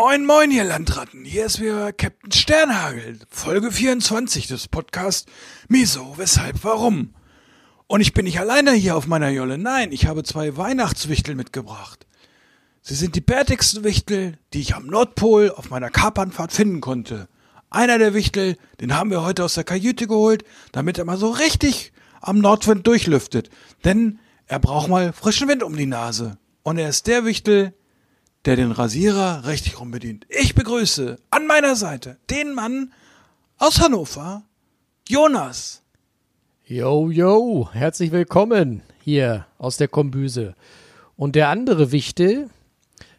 Moin, moin, ihr Landratten. Hier ist wieder Captain Sternhagel, Folge 24 des Podcasts Wieso, Weshalb, Warum. Und ich bin nicht alleine hier auf meiner Jolle. Nein, ich habe zwei Weihnachtswichtel mitgebracht. Sie sind die bärtigsten Wichtel, die ich am Nordpol auf meiner Kapanfahrt finden konnte. Einer der Wichtel, den haben wir heute aus der Kajüte geholt, damit er mal so richtig am Nordwind durchlüftet. Denn er braucht mal frischen Wind um die Nase. Und er ist der Wichtel, der den Rasierer richtig rum bedient. Ich begrüße an meiner Seite den Mann aus Hannover, Jonas. Yo, yo, herzlich willkommen hier aus der Kombüse. Und der andere Wichtel,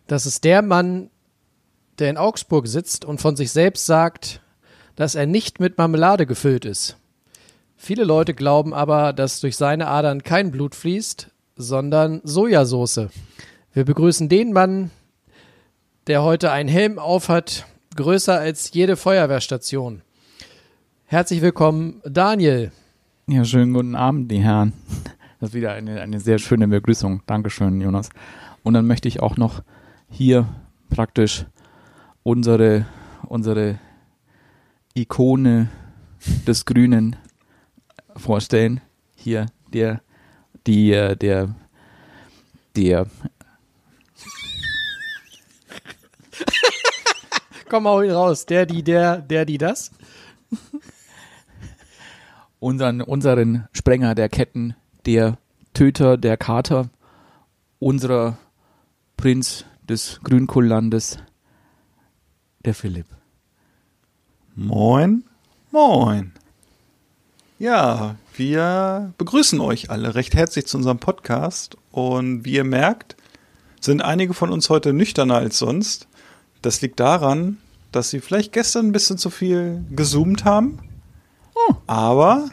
das ist der Mann, der in Augsburg sitzt und von sich selbst sagt, dass er nicht mit Marmelade gefüllt ist. Viele Leute glauben aber, dass durch seine Adern kein Blut fließt, sondern Sojasauce. Wir begrüßen den Mann, der heute einen Helm aufhat, größer als jede Feuerwehrstation. Herzlich willkommen, Daniel. Ja, schönen guten Abend, die Herren. Das ist wieder eine, eine sehr schöne Begrüßung. Dankeschön, Jonas. Und dann möchte ich auch noch hier praktisch unsere, unsere Ikone des Grünen vorstellen. Hier der, die, äh, der, der, Komm mal ihn raus. Der, die, der, der, die, das. unseren, unseren Sprenger der Ketten, der Töter der Kater, unserer Prinz des Grünkohllandes, der Philipp. Moin, moin. Ja, wir begrüßen euch alle recht herzlich zu unserem Podcast und wie ihr merkt, sind einige von uns heute nüchterner als sonst. Das liegt daran, dass sie vielleicht gestern ein bisschen zu viel gezoomt haben. Aber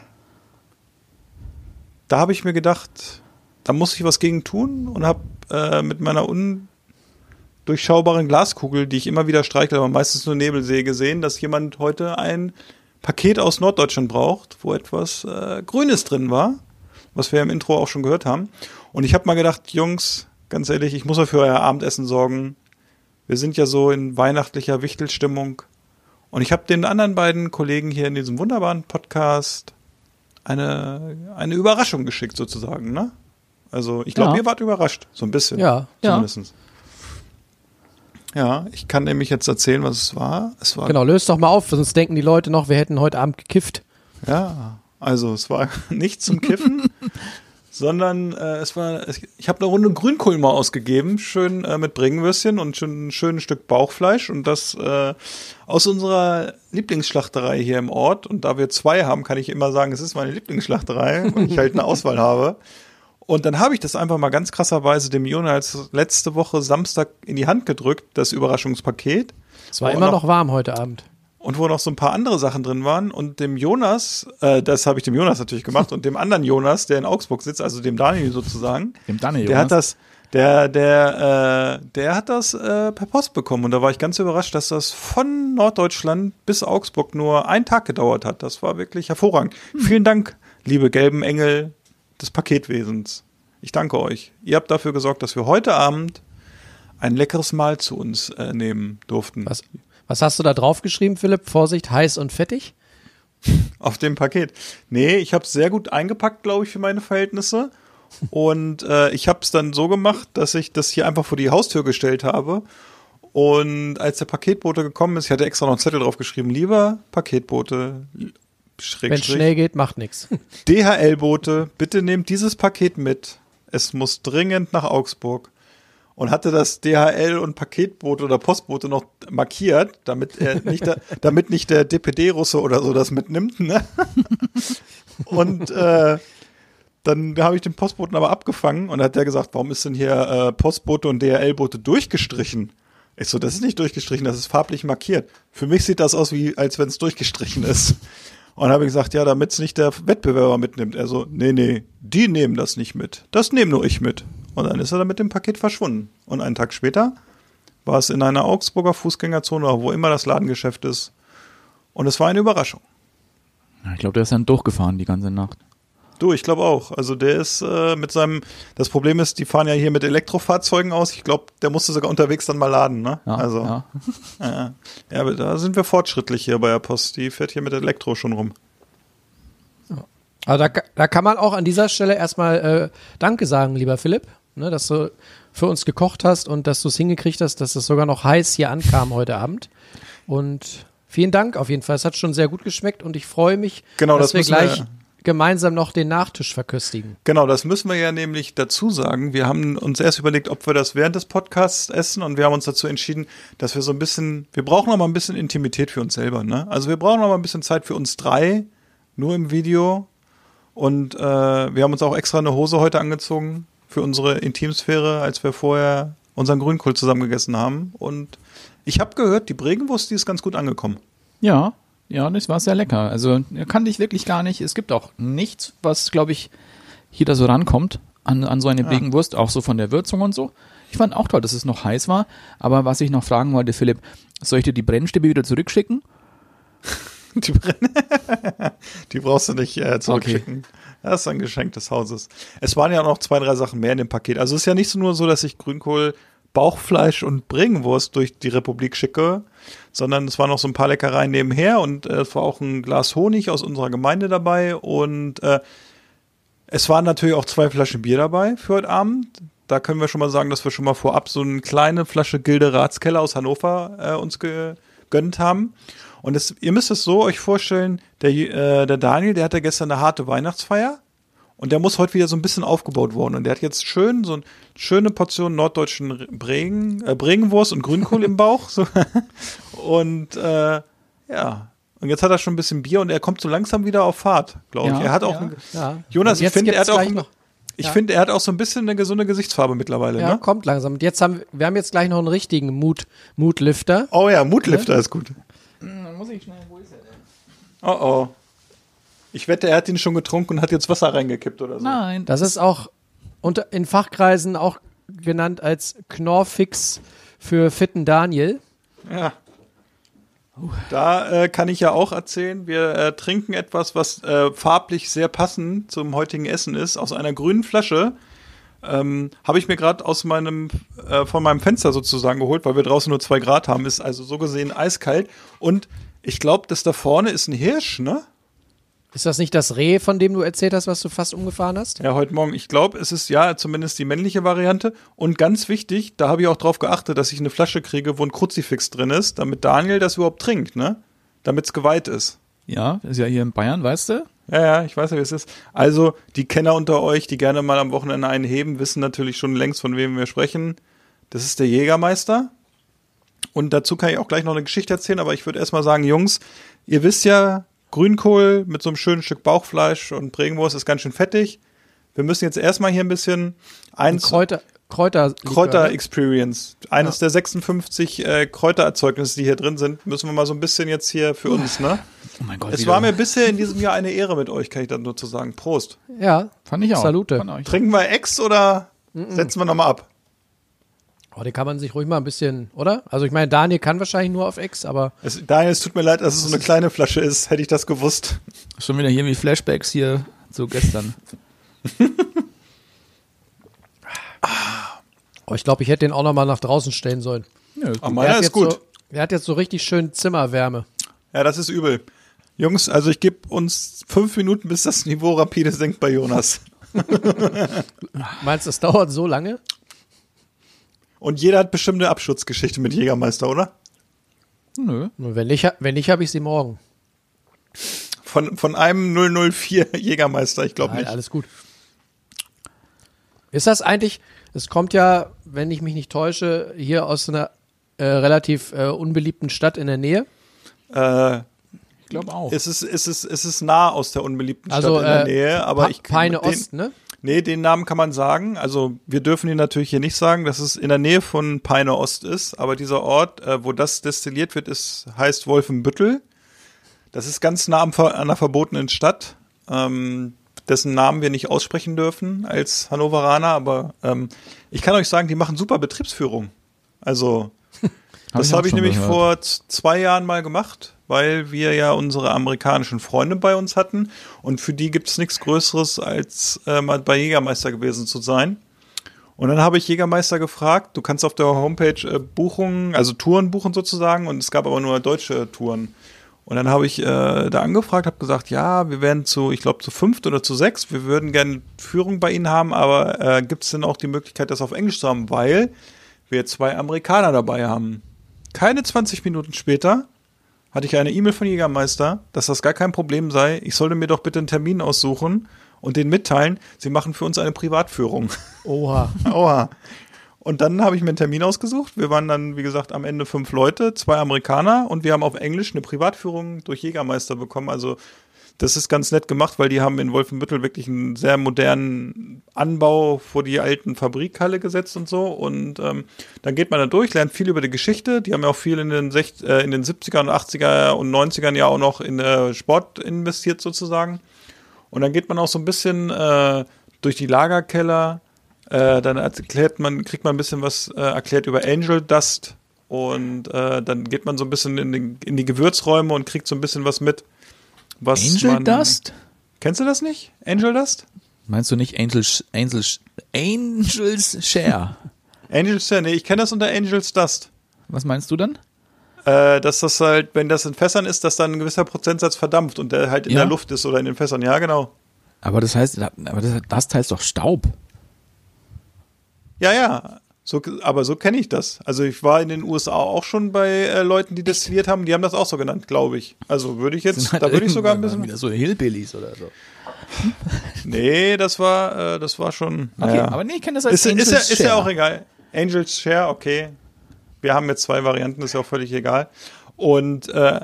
da habe ich mir gedacht, da muss ich was gegen tun und habe äh, mit meiner undurchschaubaren Glaskugel, die ich immer wieder streichle, aber meistens nur Nebel sehe, gesehen, dass jemand heute ein Paket aus Norddeutschland braucht, wo etwas äh, Grünes drin war, was wir im Intro auch schon gehört haben. Und ich habe mal gedacht, Jungs, ganz ehrlich, ich muss mal für euer Abendessen sorgen. Wir sind ja so in weihnachtlicher Wichtelstimmung. Und ich habe den anderen beiden Kollegen hier in diesem wunderbaren Podcast eine, eine Überraschung geschickt, sozusagen, ne? Also, ich glaube, Ja. ihr wart überrascht, so ein bisschen. Ja, ja. Zumindest. Ja, ich kann nämlich jetzt erzählen, was es war. Es war Genau, löst doch mal auf, sonst denken die Leute noch, wir hätten heute Abend gekifft. Ja, also es war nicht zum Kiffen, sondern äh, es war, es, ich habe eine Runde Grünkohl mal ausgegeben, schön äh, mit Bringenwürstchen und schön, ein schönes Stück Bauchfleisch und das äh, aus unserer Lieblingsschlachterei hier im Ort. Und da wir zwei haben, kann ich immer sagen, es ist meine Lieblingsschlachterei und ich halt eine Auswahl habe. Und dann habe ich das einfach mal ganz krasserweise dem Jonas letzte Woche Samstag in die Hand gedrückt, das Überraschungspaket. Es war immer noch- noch warm heute Abend. Und wo noch so ein paar andere Sachen drin waren. Und dem Jonas, äh, das habe ich dem Jonas natürlich gemacht, und dem anderen Jonas, der in Augsburg sitzt, also dem Daniel sozusagen, Dem Daniel, der hat das, der, der, äh, der hat das äh, per Post bekommen. Und da war ich ganz überrascht, dass das von Norddeutschland bis Augsburg nur einen Tag gedauert hat. Das war wirklich hervorragend. Vielen Dank, liebe gelben Engel des Paketwesens. Ich danke euch. Ihr habt dafür gesorgt, dass wir heute Abend ein leckeres Mahl zu uns äh, nehmen durften. Was, was hast du da draufgeschrieben, Philipp? Vorsicht, heiß und fettig? Auf dem Paket. Nee, ich habe es sehr gut eingepackt, glaube ich, für meine Verhältnisse. Und äh, ich habe es dann so gemacht, dass ich das hier einfach vor die Haustür gestellt habe. Und als der Paketbote gekommen ist, ich hatte extra noch einen Zettel drauf geschrieben, lieber Paketbote, schräg, Wenn es schnell geht, macht nix. DHL-Bote, bitte nehmt dieses Paket mit. Es muss dringend nach Augsburg. Und hatte das DHL und Paketbote oder Postbote noch markiert, damit er nicht, der, damit nicht der DPD-Russe oder so das mitnimmt. Ne? Und äh, dann habe ich den Postboten aber abgefangen und hat der gesagt, warum ist denn hier äh, Postbote und DHL-Bote durchgestrichen? Ich so, das ist nicht durchgestrichen, das ist farblich markiert. Für mich sieht das aus, wie als wenn es durchgestrichen ist. Und habe ich gesagt, ja, damit es nicht der Wettbewerber mitnimmt. Er so, nee, nee, die nehmen das nicht mit. Das nehme nur ich mit. Und dann ist er dann mit dem Paket verschwunden. Und einen Tag später war es in einer Augsburger Fußgängerzone, oder wo immer das Ladengeschäft ist. Und es war eine Überraschung. Ich glaube, der ist dann durchgefahren die ganze Nacht. Du, ich glaube auch. Also der ist äh, mit seinem, das Problem ist, die fahren ja hier mit Elektrofahrzeugen aus. Ich glaube, der musste sogar unterwegs dann mal laden, ne? Ja, also, ja. ja. ja, aber da sind wir fortschrittlich hier bei der Post. Die fährt hier mit Elektro schon rum. Also da, da kann man auch an dieser Stelle erstmal äh, Danke sagen, lieber Philipp, ne, dass du für uns gekocht hast und dass du es hingekriegt hast, dass es sogar noch heiß hier ankam heute Abend. Und vielen Dank auf jeden Fall. Es hat schon sehr gut geschmeckt und ich freue mich, Genau, dass das wir müssen wir- gleich gemeinsam noch den Nachtisch verköstigen. Genau, das müssen wir ja nämlich dazu sagen. Wir haben uns erst überlegt, ob wir das während des Podcasts essen und wir haben uns dazu entschieden, dass wir so ein bisschen, wir brauchen noch mal ein bisschen Intimität für uns selber, ne? Also wir brauchen noch mal ein bisschen Zeit für uns drei, nur im Video. Und äh, wir haben uns auch extra eine Hose heute angezogen für unsere Intimsphäre, als wir vorher unseren Grünkohl zusammen gegessen haben. Und ich habe gehört, die Bregenwurst, die ist ganz gut angekommen. Ja, ja, das war sehr lecker. Also kannte ich wirklich gar nicht. Es gibt auch nichts, was, glaube ich, hier da so rankommt an, an so eine Ja. Bregenwurst, auch so von der Würzung und so. Ich fand auch toll, dass es noch heiß war. Aber was ich noch fragen wollte, Philipp, soll ich dir die Brennstäbe wieder zurückschicken? Die, die brauchst du nicht äh, zurückschicken. Das ist ein Geschenk des Hauses. Es waren ja noch zwei, drei Sachen mehr in dem Paket. Also es ist ja nicht so nur so, dass ich Grünkohl, Bauchfleisch und Bregenwurst durch die Republik schicke, sondern es waren noch so ein paar Leckereien nebenher und äh, es war auch ein Glas Honig aus unserer Gemeinde dabei und äh, es waren natürlich auch zwei Flaschen Bier dabei für heute Abend. Da können wir schon mal sagen, dass wir schon mal vorab so eine kleine Flasche Gilde Ratskeller aus Hannover äh, uns gegönnt haben. Und es, ihr müsst es so euch vorstellen, der, äh, der Daniel, der hatte gestern eine harte Weihnachtsfeier und der muss heute wieder so ein bisschen aufgebaut worden. Und der hat jetzt schön so eine schöne Portion norddeutschen Bregen, äh, Bregenwurst und Grünkohl im Bauch. So. Und äh, ja, und jetzt hat er schon ein bisschen Bier und er kommt so langsam wieder auf Fahrt, glaube ich. Ja, er hat auch ja. eine, Ja. Jonas, ich finde, er hat auch, ich finde, er hat auch so ein bisschen eine gesunde Gesichtsfarbe mittlerweile, Ja, ne? kommt langsam. Und jetzt haben wir haben jetzt gleich noch einen richtigen Mut, Mutlifter. Oh ja, Mutlifter ist gut. Muss ich schnell, wo ist er denn? Oh oh. Ich wette, er hat ihn schon getrunken und hat jetzt Wasser reingekippt oder so. Nein. Das ist auch unter, in Fachkreisen auch genannt als Knorrfix für fitten Daniel. Ja. Da äh, kann ich ja auch erzählen, wir äh, trinken etwas, was äh, farblich sehr passend zum heutigen Essen ist, aus einer grünen Flasche. Ähm, Habe ich mir gerade aus meinem, äh, von meinem Fenster sozusagen geholt, weil wir draußen nur zwei Grad haben, ist also so gesehen eiskalt. Und ich glaube, das da vorne ist ein Hirsch, ne? Ist das nicht das Reh, von dem du erzählt hast, was du fast umgefahren hast? Ja, heute Morgen. Ich glaube, es ist ja zumindest die männliche Variante. Und ganz wichtig, da habe ich auch drauf geachtet, dass ich eine Flasche kriege, wo ein Kruzifix drin ist, damit Daniel das überhaupt trinkt, ne? Damit es geweiht ist. Ja, ist ja hier in Bayern, weißt du? Ja, ja, ich weiß ja, wie es ist. Also, die Kenner unter euch, die gerne mal am Wochenende einen heben, wissen natürlich schon längst, von wem wir sprechen. Das ist der Jägermeister. Und dazu kann ich auch gleich noch eine Geschichte erzählen, aber ich würde erstmal sagen, Jungs, ihr wisst ja, Grünkohl mit so einem schönen Stück Bauchfleisch und Bregenwurst ist ganz schön fettig. Wir müssen jetzt erstmal hier ein bisschen Ein eins Kräuter, Kräuter, Kräuter Experience. Eines der 56 äh, Kräutererzeugnisse, die hier drin sind, müssen wir mal so ein bisschen jetzt hier für uns, ne? Oh mein Gott. Es wieder. war mir bisher in diesem Jahr eine Ehre mit euch, kann ich dann nur zu sagen. Prost. Ja, Fand ich auch. Salute. Trinken wir Ex oder setzen wir nochmal ab? Oh, den kann man sich ruhig mal ein bisschen, oder? Also ich meine, Daniel kann wahrscheinlich nur auf Ex, aber Es, Daniel, es tut mir leid, dass es so eine kleine Flasche ist. Hätte ich das gewusst. Schon wieder hier wie Flashbacks hier zu gestern. oh, ich glaube, ich hätte den auch noch mal nach draußen stellen sollen. Aber Der meiner hat ist jetzt gut. So, der hat jetzt so richtig schön Zimmerwärme. Ja, das ist übel. Jungs, also ich gebe uns fünf Minuten, bis das Niveau rapide sinkt bei Jonas. Meinst du, das dauert so lange? Und jeder hat bestimmt eine Abschutzgeschichte mit Jägermeister, oder? Nö. Wenn nicht, wenn nicht, habe ich sie morgen. Von, von einem 004 Jägermeister, ich glaube Nein, nicht. alles gut. Ist das eigentlich, es kommt ja, wenn ich mich nicht täusche, hier aus einer äh, relativ äh, unbeliebten Stadt in der Nähe. Äh, Ich glaube auch. es, ist, es, ist, es ist nah aus der unbeliebten Also Stadt in der äh, Nähe, aber Pa- ich Peine Ost, ne? Nee, den Namen kann man sagen. Also wir dürfen ihn natürlich hier nicht sagen, dass es in der Nähe von Peine Ost ist. Aber dieser Ort, äh, wo das destilliert wird, ist, heißt Wolfenbüttel. Das ist ganz nah an einer verbotenen Stadt, ähm, dessen Namen wir nicht aussprechen dürfen als Hannoveraner. Aber ähm, ich kann euch sagen, die machen super Betriebsführung. Also das ich habe ich nämlich gehört. vor zwei Jahren mal gemacht, weil wir ja unsere amerikanischen Freunde bei uns hatten. Und für die gibt es nichts Größeres, als äh, mal bei Jägermeister gewesen zu sein. Und dann habe ich Jägermeister gefragt, du kannst auf der Homepage äh, Buchungen, also Touren buchen sozusagen, und es gab aber nur deutsche Touren. Und dann habe ich äh, da angefragt, habe gesagt, ja, wir werden zu, ich glaube, zu fünft oder zu sechs, wir würden gerne Führung bei Ihnen haben, aber äh, gibt es denn auch die Möglichkeit, das auf Englisch zu haben, weil wir zwei Amerikaner dabei haben. Keine 20 Minuten später hatte ich eine E-Mail von Jägermeister, dass das gar kein Problem sei. Ich sollte mir doch bitte einen Termin aussuchen und den mitteilen. Sie machen für uns eine Privatführung. Oha. Oha. Und dann habe ich mir einen Termin ausgesucht. Wir waren dann, wie gesagt, am Ende fünf Leute, zwei Amerikaner und wir haben auf Englisch eine Privatführung durch Jägermeister bekommen. Also das ist ganz nett gemacht, weil die haben in Wolfenbüttel wirklich einen sehr modernen Anbau vor die alten Fabrikhalle gesetzt und so. Und ähm, dann geht man da durch, lernt viel über die Geschichte. Die haben ja auch viel in den, äh, in den 70er und 80er und 90ern ja auch noch in äh, Sport investiert sozusagen. Und dann geht man auch so ein bisschen äh, durch die Lagerkeller. Äh, dann erklärt man, kriegt man ein bisschen was äh, erklärt über Angel Dust. Und äh, dann geht man so ein bisschen in, den, in die Gewürzräume und kriegt so ein bisschen was mit. Was Angel man, Dust? Kennst du das nicht? Angel Dust? Meinst du nicht Angels, Angels, Angels Share? Angels, ja, nee, ich kenne das unter Angels Dust. Was meinst du dann? Äh, dass das halt, wenn das in Fässern ist, dass dann ein gewisser Prozentsatz verdampft und der halt in Ja. der Luft ist oder in den Fässern. Ja, genau. Aber das heißt, aber das, das heißt doch Staub. Ja, ja. So, aber so kenne ich das. Also ich war in den USA auch schon bei äh, Leuten, die destilliert haben, die haben das auch so genannt, glaube ich. Also würde ich jetzt, halt da würde ich sogar ein bisschen. Wieder so Hillbillies oder so. Nee, das war, äh, das war schon. Okay, ja. aber nee, ich kenne das als ist, ist, ja, Angels ist ja auch egal. Angels Share, okay. Wir haben jetzt zwei Varianten, ist ja auch völlig egal. Und äh,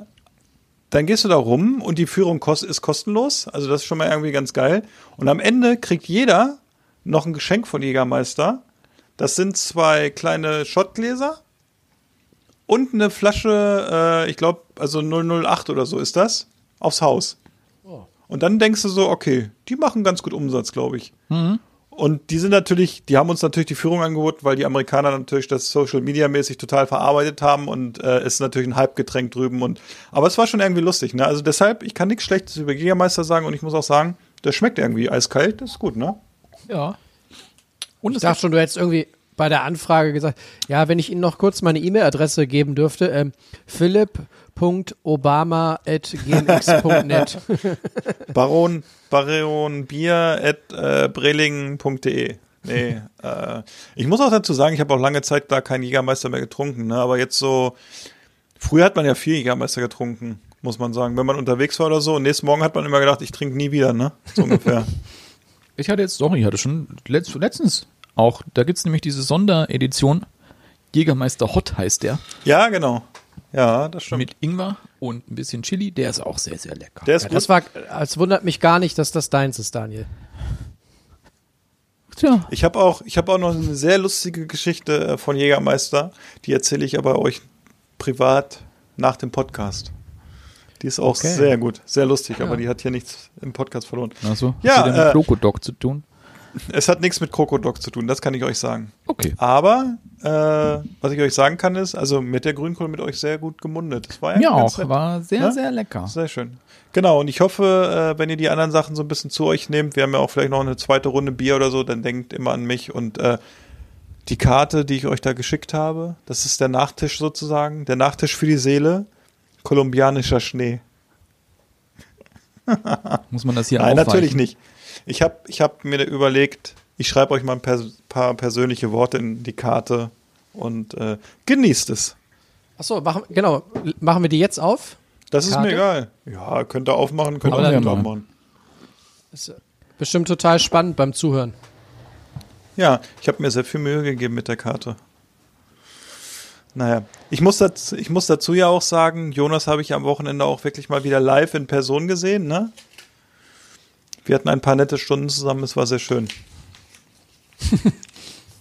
dann gehst du da rum und die Führung kost ist kostenlos. Also das ist schon mal irgendwie ganz geil. Und am Ende kriegt jeder noch ein Geschenk von Jägermeister. Das sind zwei kleine Schottgläser und eine Flasche, äh, ich glaube, also 008 oder so ist das, aufs Haus. Und dann denkst du so, okay, die machen ganz gut Umsatz, glaube ich. Und die sind natürlich, die haben uns natürlich die Führung angeboten, weil die Amerikaner natürlich das Social Media mäßig total verarbeitet haben und äh, es ist natürlich ein Hype-Getränk drüben und aber es war schon irgendwie lustig, ne? Also deshalb, ich kann nichts Schlechtes über Jägermeister sagen und ich muss auch sagen, das schmeckt irgendwie eiskalt, das ist gut, ne? Ja. Und Ich dachte schon, du hättest irgendwie bei der Anfrage gesagt, ja, wenn ich Ihnen noch kurz meine E-Mail-Adresse geben dürfte, ähm, philipp.obama.gmx.net. Baron, Baron Bier at äh. Nee, äh, ich muss auch dazu sagen, ich habe auch lange Zeit da keinen Jägermeister mehr getrunken, ne? aber jetzt so, früher hat man ja viel Jägermeister getrunken, muss man sagen, wenn man unterwegs war oder so. Und nächsten Morgen hat man immer gedacht, ich trinke nie wieder, ne? So ungefähr. Ich hatte jetzt, sorry, ich hatte schon letzt, letztens auch, da gibt's nämlich diese Sonderedition. Jägermeister Hot heißt der. ja, genau. Ja, das stimmt. Mit Ingwer und ein bisschen Chili. Der ist auch sehr, sehr lecker. Der ist Ja, gut. das war, es wundert mich gar nicht, dass das deins ist, Daniel. Tja. Ich habe auch, ich habe auch noch eine sehr lustige Geschichte äh, von Jägermeister. Die erzähle ich aber euch privat nach dem Podcast. Die ist auch Okay. sehr gut, sehr lustig, aber Ja. die hat hier nichts im Podcast verloren. Achso, Ja, hat ja, mit äh, Krokodok zu tun? Es hat nichts mit Krokodok zu tun, das kann ich euch sagen. Okay. Aber äh, was ich euch sagen kann ist, also mit der Grünkohl mit euch sehr gut gemundet. Das war Mir eigentlich ganz auch, nett. war sehr, Ja? sehr lecker. Sehr schön. Genau, und ich hoffe, äh, wenn ihr die anderen Sachen so ein bisschen zu euch nehmt, wir haben ja auch vielleicht noch eine zweite Runde Bier oder so, dann denkt immer an mich und äh, die Karte, die ich euch da geschickt habe, das ist der Nachtisch sozusagen, der Nachtisch für die Seele, kolumbianischer Schnee. Muss man das hier Nein, aufweichen? natürlich nicht. Ich habe ich hab mir überlegt, ich schreibe euch mal ein pers paar persönliche Worte in die Karte und äh, genießt es. Achso, machen, genau. Machen wir die jetzt auf? Das ist Karte? mir egal. Ja, könnt ihr aufmachen, könnt ihr auch nicht aufmachen. Bestimmt total spannend beim Zuhören. Ja, ich habe mir sehr viel Mühe gegeben mit der Karte. Naja, ich muss, dazu, ich muss dazu ja auch sagen, Jonas habe ich am Wochenende auch wirklich mal wieder live in Person gesehen, ne? Wir hatten ein paar nette Stunden zusammen, es war sehr schön.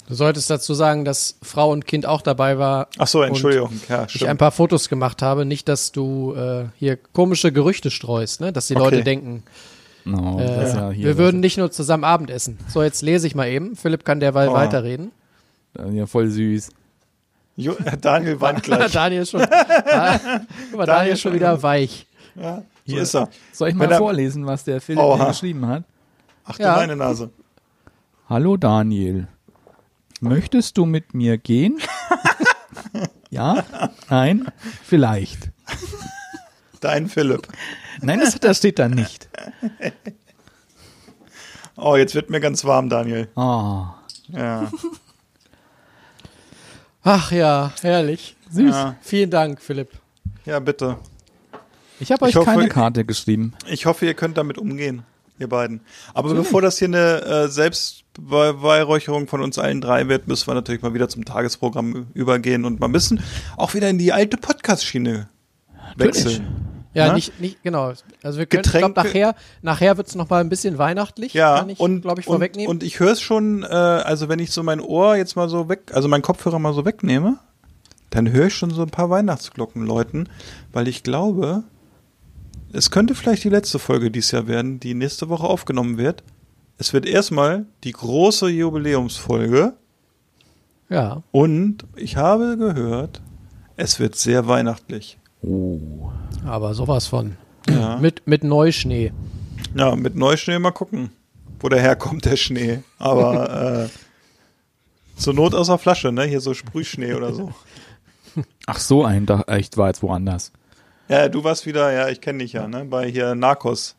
Du solltest dazu sagen, dass Frau und Kind auch dabei war. Ach so, Entschuldigung. Und Ja, ich ein paar Fotos gemacht habe. Nicht, dass du äh, hier komische Gerüchte streust, ne? dass die Okay. Leute denken, No, äh, ja hier wir würden nicht nur zusammen Abendessen. So, jetzt lese ich mal eben. Philipp kann derweil Oh. weiterreden. ja voll süß. Jo, Daniel weint gleich. Daniel ist schon, mal, Daniel ist schon wieder weich. Ja, so ist er. Soll ich mal er- vorlesen, was der Philipp Oha. geschrieben hat? Ach du Ja. meine Nase. Hallo Daniel. Möchtest du mit mir gehen? ja? Nein? Vielleicht. Dein Philipp. Nein, das, das steht da nicht. Oh, jetzt wird mir ganz warm, Daniel. Oh, Ja. Ach ja, herrlich. Süß. Ja. Vielen Dank, Philipp. Ja, bitte. ich habe euch Ich hoffe- keine Karte geschrieben. Ich hoffe, ihr könnt damit umgehen, ihr beiden. Aber bevor das hier eine äh, Selbstbeweihräucherung von uns allen drei wird, müssen wir natürlich mal wieder zum Tagesprogramm übergehen und mal ein bisschen auch wieder in die alte Podcast-Schiene wechseln. Ja, Ne? nicht, nicht, genau. Also wir können, ich glaube, nachher, nachher wird's noch mal ein bisschen weihnachtlich. Ja, kann ich, und, glaube ich, und, vorwegnehmen. und ich höre es schon, äh, also wenn ich so mein Ohr jetzt mal so weg, also meinen Kopfhörer mal so wegnehme, dann höre ich schon so ein paar Weihnachtsglocken läuten, weil ich glaube, es könnte vielleicht die letzte Folge dieses Jahr werden, die nächste Woche aufgenommen wird. Es wird erstmal die große Jubiläumsfolge ja. und ich habe gehört, es wird sehr weihnachtlich. Aber sowas von. Ja. Mit, mit Neuschnee. Ja, mit Neuschnee mal gucken, wo der herkommt, der Schnee. Aber äh, zur Not aus der Flasche, ne? Hier so Sprühschnee oder so. Ach so, ein, da, ich war jetzt woanders. Ja, du warst wieder, ja, ich kenne dich ja, ne? Bei hier Narcos.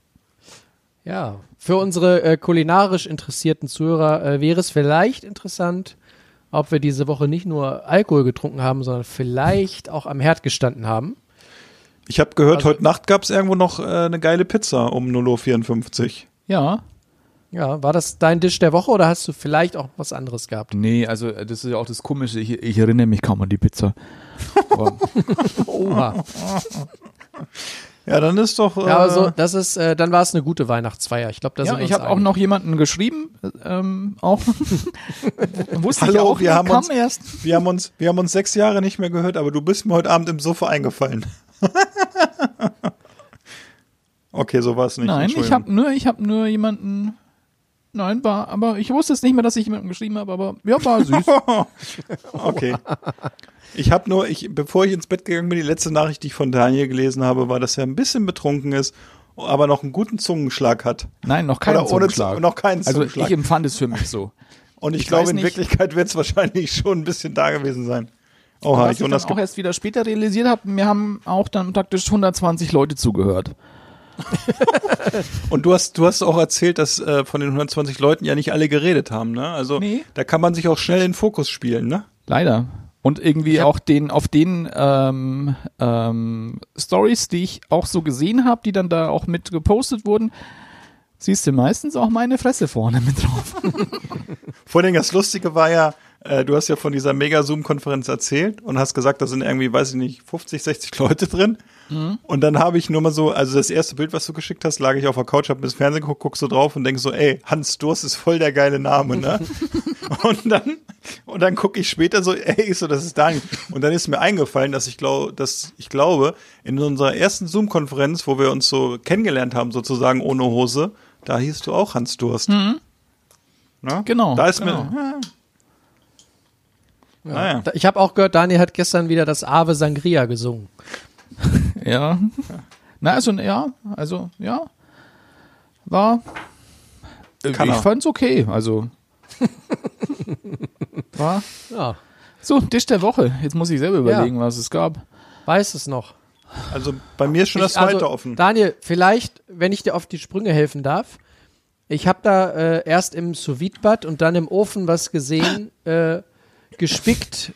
Ja. Für unsere äh, kulinarisch interessierten Zuhörer äh, wäre es vielleicht interessant, ob wir diese Woche nicht nur Alkohol getrunken haben, sondern vielleicht auch am Herd gestanden haben. Ich habe gehört, Also- heute Nacht gab's irgendwo noch äh, eine geile Pizza um 0.54 Uhr. Ja. Ja, war das dein Dish der Woche oder hast du vielleicht auch was anderes gehabt? Nee, also äh, das ist ja auch das Komische. Ich, ich erinnere mich kaum an die Pizza. Oha. Ja, dann ist doch. Äh, Ja, aber so, das ist, äh, dann war es eine gute Weihnachtsfeier. Ich glaube, da ja, ich habe auch noch jemanden geschrieben. Ähm, auch. Wusste ich Hallo, auch wir haben uns- erst. wir haben uns, wir haben uns sechs Jahre nicht mehr gehört, aber du bist mir heute Abend im Sofa eingefallen. okay, so war es nicht. Nein, ich habe nur, ich habe nur jemanden. Nein, war, aber ich wusste es nicht mehr, dass ich jemanden geschrieben habe, aber ja, war süß. Okay. Ich habe nur, ich, bevor ich ins Bett gegangen bin, die letzte Nachricht, die ich von Daniel gelesen habe, war, dass er ein bisschen betrunken ist, aber noch einen guten Zungenschlag hat. Nein, noch keinen Oder Zungenschlag. Zung- noch keinen Also Zungenschlag. ich empfand es für mich so. Und ich, ich glaube, in Wirklichkeit wird es wahrscheinlich schon ein bisschen da gewesen sein. Oha, Was ich dann auch erst wieder später realisiert habe, mir haben auch dann praktisch 120 Leute zugehört. und du hast, du hast auch erzählt, dass äh, von den 120 Leuten ja nicht alle geredet haben, ne? Also Nee. da kann man sich auch schnell in Fokus spielen, ne? Leider. Und irgendwie auch den auf den ähm, ähm, Stories, die ich auch so gesehen habe, die dann da auch mit gepostet wurden, siehst du meistens auch meine Fresse vorne mit drauf. Vor allem das Lustige war ja, äh, du hast ja von dieser Mega-Zoom-Konferenz erzählt und hast gesagt, da sind irgendwie, weiß ich nicht, 50, 60 Leute drin. Und dann habe ich nur mal so, also das erste Bild, was du geschickt hast, lag ich auf der Couch, hab bis Fernsehen geguckt, guck so drauf und denk so, ey, Hans Durst ist voll der geile Name, ne? und dann, und dann gucke ich später so, ey, so, das ist Daniel. Und dann ist mir eingefallen, dass ich glaube, dass ich glaube, in unserer ersten Zoom-Konferenz, wo wir uns so kennengelernt haben, sozusagen ohne Hose, da hieß du auch Hans Durst. Na? Genau, Da ist genau. mir, Naja. Da- Ich habe auch gehört, Daniel hat gestern wieder das Ave Sangria gesungen. ja. Na, also, ja, also, ja. War. äh, Kann ich er. fand's okay, also. War. Ja, So, Tisch der Woche. Jetzt muss ich selber überlegen, was es gab. weiß es noch. Also bei mir ist schon das Ich- zweite also, offen. Daniel, vielleicht, wenn ich dir auf die Sprünge helfen darf. Ich habe da äh, erst im sous bad und dann im Ofen was gesehen, äh, gespickt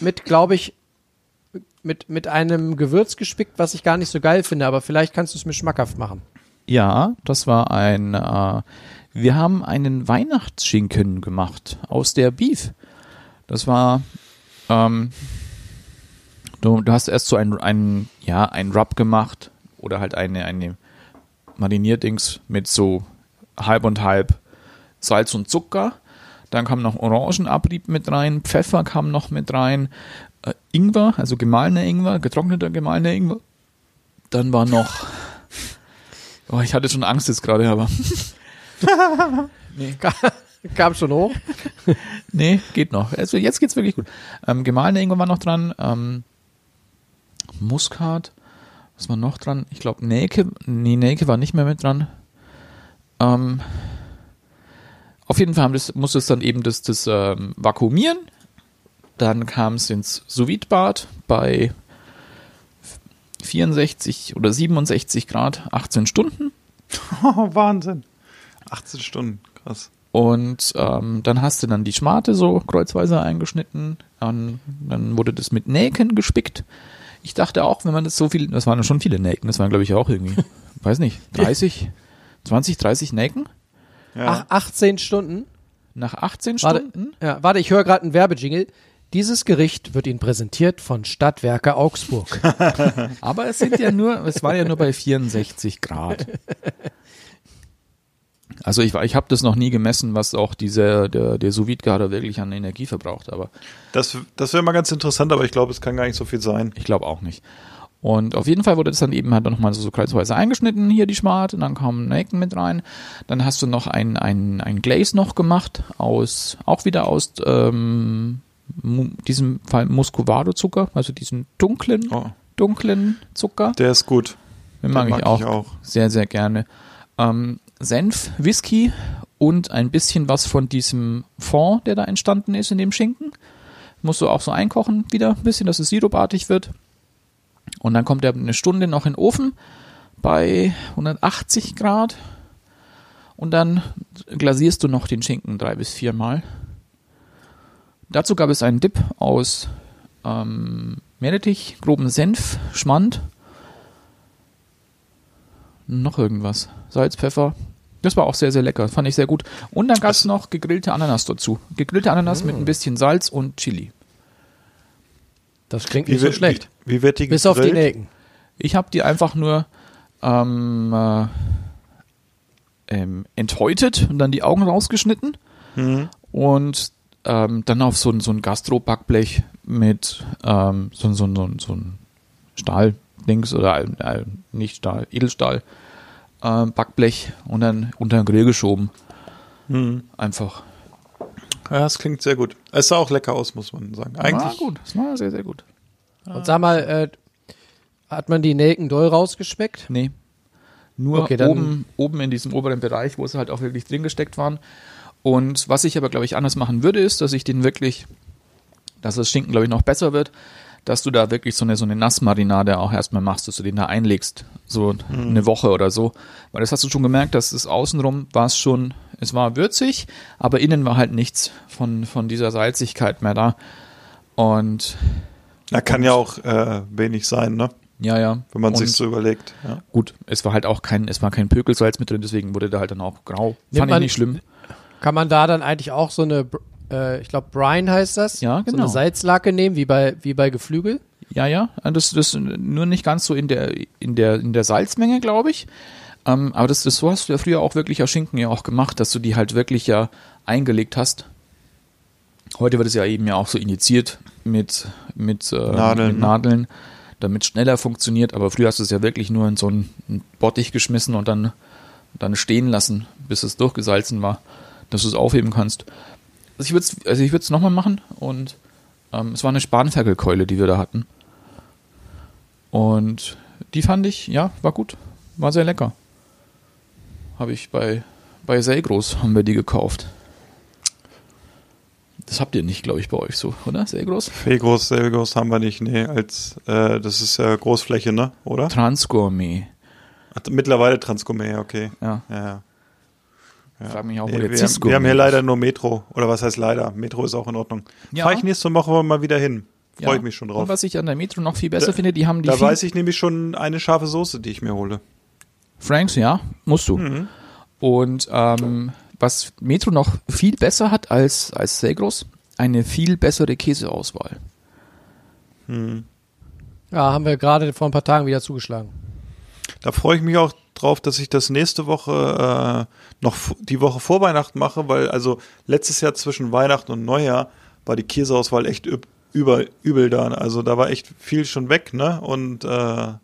mit, glaube ich, mit, mit einem Gewürz gespickt, was ich gar nicht so geil finde, aber vielleicht kannst du es mir schmackhaft machen. Ja, das war ein. Äh, wir haben einen Weihnachtsschinken gemacht aus der Beef. Das war. Ähm, du, du hast erst so ein, ein ja ein Rub gemacht oder halt eine eine Mariniertdings mit so halb und halb Salz und Zucker. Dann kam noch Orangenabrieb mit rein, Pfeffer kam noch mit rein, äh, Ingwer, also gemahlener Ingwer, getrockneter gemahlener Ingwer. Dann war noch, oh, ich hatte schon Angst jetzt gerade, aber Kam schon hoch. nee, geht noch. Also jetzt geht's wirklich gut. Ähm, gemahlener Ingwer war noch dran, ähm, Muskat, was war noch dran? Ich glaube Nelke, nee, Nelke war nicht mehr mit dran. Ähm, auf jeden Fall das, musste es dann eben das, das ähm, vakuumieren. Dann kam es ins sous bad bei 64 oder 67 Grad, 18 Stunden. Wahnsinn. 18 Stunden, krass. Und ähm, dann hast du dann die Schmate so kreuzweise eingeschnitten. Dann, dann wurde das mit Nelken gespickt. Ich dachte auch, wenn man das so viel, das waren schon viele Nelken, das waren glaube ich auch irgendwie, weiß nicht, 30, 20, 30 Nelken Ja. Ach, 18 Stunden. nach 18 Warte, Stunden. ja, warte ich höre gerade einen Werbejingle. Dieses Gericht wird Ihnen präsentiert von Stadtwerke Augsburg. Aber es sind ja nur, es war ja nur bei 64 Grad. Also ich, war- ich habe das noch nie gemessen, was auch dieser, der, der sous vide wirklich an Energie verbraucht, aber Das, das wäre mal ganz interessant, aber ich glaube, es kann gar nicht so viel sein. ich glaube auch nicht. Und auf jeden Fall wurde das dann eben halt nochmal so, so kreuzweise eingeschnitten, hier die Schmarte, dann kam Nelken mit rein. Dann hast du noch ein, ein, ein Glaze noch gemacht, aus, auch wieder aus ähm, diesem Fall Muscovado-Zucker, also diesen dunklen, Oh. dunklen Zucker. Der ist gut. Den mag, mag ich, auch ich auch. sehr, sehr gerne. Ähm, Senf, Whisky und ein bisschen was von diesem Fond, der da entstanden ist in dem Schinken. Musst du auch so einkochen wieder ein bisschen, dass es sirupartig wird. Und dann kommt er eine Stunde noch in den Ofen bei 180 Grad. Und dann glasierst du noch den Schinken drei bis viermal. Dazu gab es einen Dip aus ähm, Meerrettich, groben Senf, Schmand noch irgendwas. Salz, Pfeffer. Das war auch sehr, sehr lecker. Fand ich sehr gut. Und dann gab es noch gegrillte Ananas dazu. Gegrillte Ananas mit ein bisschen Salz und Chili. Das klingt nicht so wird- schlecht. Wie, wie wird die Bis auf die? Nelken. Ich habe die einfach nur ähm, äh, ähm, enthäutet und dann die Augen rausgeschnitten Mhm. und ähm, dann auf so ein, so ein Gastro-Backblech mit ähm, so, so, so, so ein Stahldings oder äh, nicht Stahl, Edelstahl Backblech und dann unter den Grill geschoben. Mhm. Einfach. Ja, das klingt sehr gut. Es sah auch lecker aus, muss man sagen. War Eigentlich gut. Das war sehr, sehr gut. Und sag mal, äh, hat man die Nelken doll rausgespeckt? Nee. Nur Okay, oben, oben in diesem oberen Bereich, wo sie halt auch wirklich drin gesteckt waren. Und was ich aber, glaube ich, anders machen würde, ist, dass ich den wirklich, dass das Schinken, glaube ich, noch besser wird, dass du da wirklich so eine, so eine Nassmarinade auch erstmal machst, dass du den da einlegst. So eine Woche oder so. Weil das hast du schon gemerkt, dass es außenrum war es schon, es war würzig, aber innen war halt nichts von, von dieser Salzigkeit mehr da. Und da kann ja auch äh, wenig sein, ne? ja, ja. Wenn man und, sich so überlegt. Ja. Gut, es war halt auch kein, es war kein Pökelsalz mit drin, deswegen wurde der halt dann auch grau. Nimmt Fand ich man- nicht schlimm. Kann man da dann eigentlich auch so eine, äh, ich glaube, Brine heißt das? Ja, So genau. eine Salzlacke nehmen, wie bei, wie bei Geflügel? Ja, ja. Das, das nur nicht ganz so in der, in der, in der Salzmenge, glaube ich. Ähm, aber das, das, so hast du ja früher auch wirklich ja Schinken ja auch gemacht, dass du die halt wirklich ja eingelegt hast. Heute wird es ja eben ja auch so injiziert mit, mit, äh, Nadeln, mit ne? Nadeln, damit es schneller funktioniert. Aber früher hast du es ja wirklich nur in so einen Bottich geschmissen und dann, dann stehen lassen, bis es durchgesalzen war, dass du es aufheben kannst. Also ich würde es also ich nochmal machen und ähm, es war eine Spanferkelkeule, die wir da hatten. Und die fand ich, ja, war gut. War sehr lecker. Habe ich bei, bei Selgros haben wir die gekauft. Das habt ihr nicht, glaube ich, bei euch so, oder? Selgros? Fegros, Selgros haben wir nicht, nee, als äh, das ist ja Großfläche, ne? Oder? Transgourmet. Ach, mittlerweile Transgourmet, okay. Ja. Ja, ja. Ich frage mich auch, Nee, wo der wir, haben, wir haben hier leider nur Metro. Oder was heißt leider? Metro ist auch in Ordnung. Ja. Fahre ich nächste Woche mal wieder hin. Freue Ja. ich mich schon Und drauf. was ich an der Metro noch viel besser Da- finde, die haben die Da weiß ich nämlich schon eine scharfe Soße, die ich mir hole. Franks, ja, musst du. Mhm. Und ähm, was Metro noch viel besser hat als, als Selgros, eine viel bessere Käseauswahl. Ja, haben wir gerade vor ein paar Tagen wieder zugeschlagen. Da freue ich mich auch drauf. dass ich das nächste Woche äh, noch die Woche vor Weihnachten mache, weil also letztes Jahr zwischen Weihnachten und Neujahr war die Käseauswahl echt üb über, übel da. Also da war echt viel schon weg, ne? Und äh,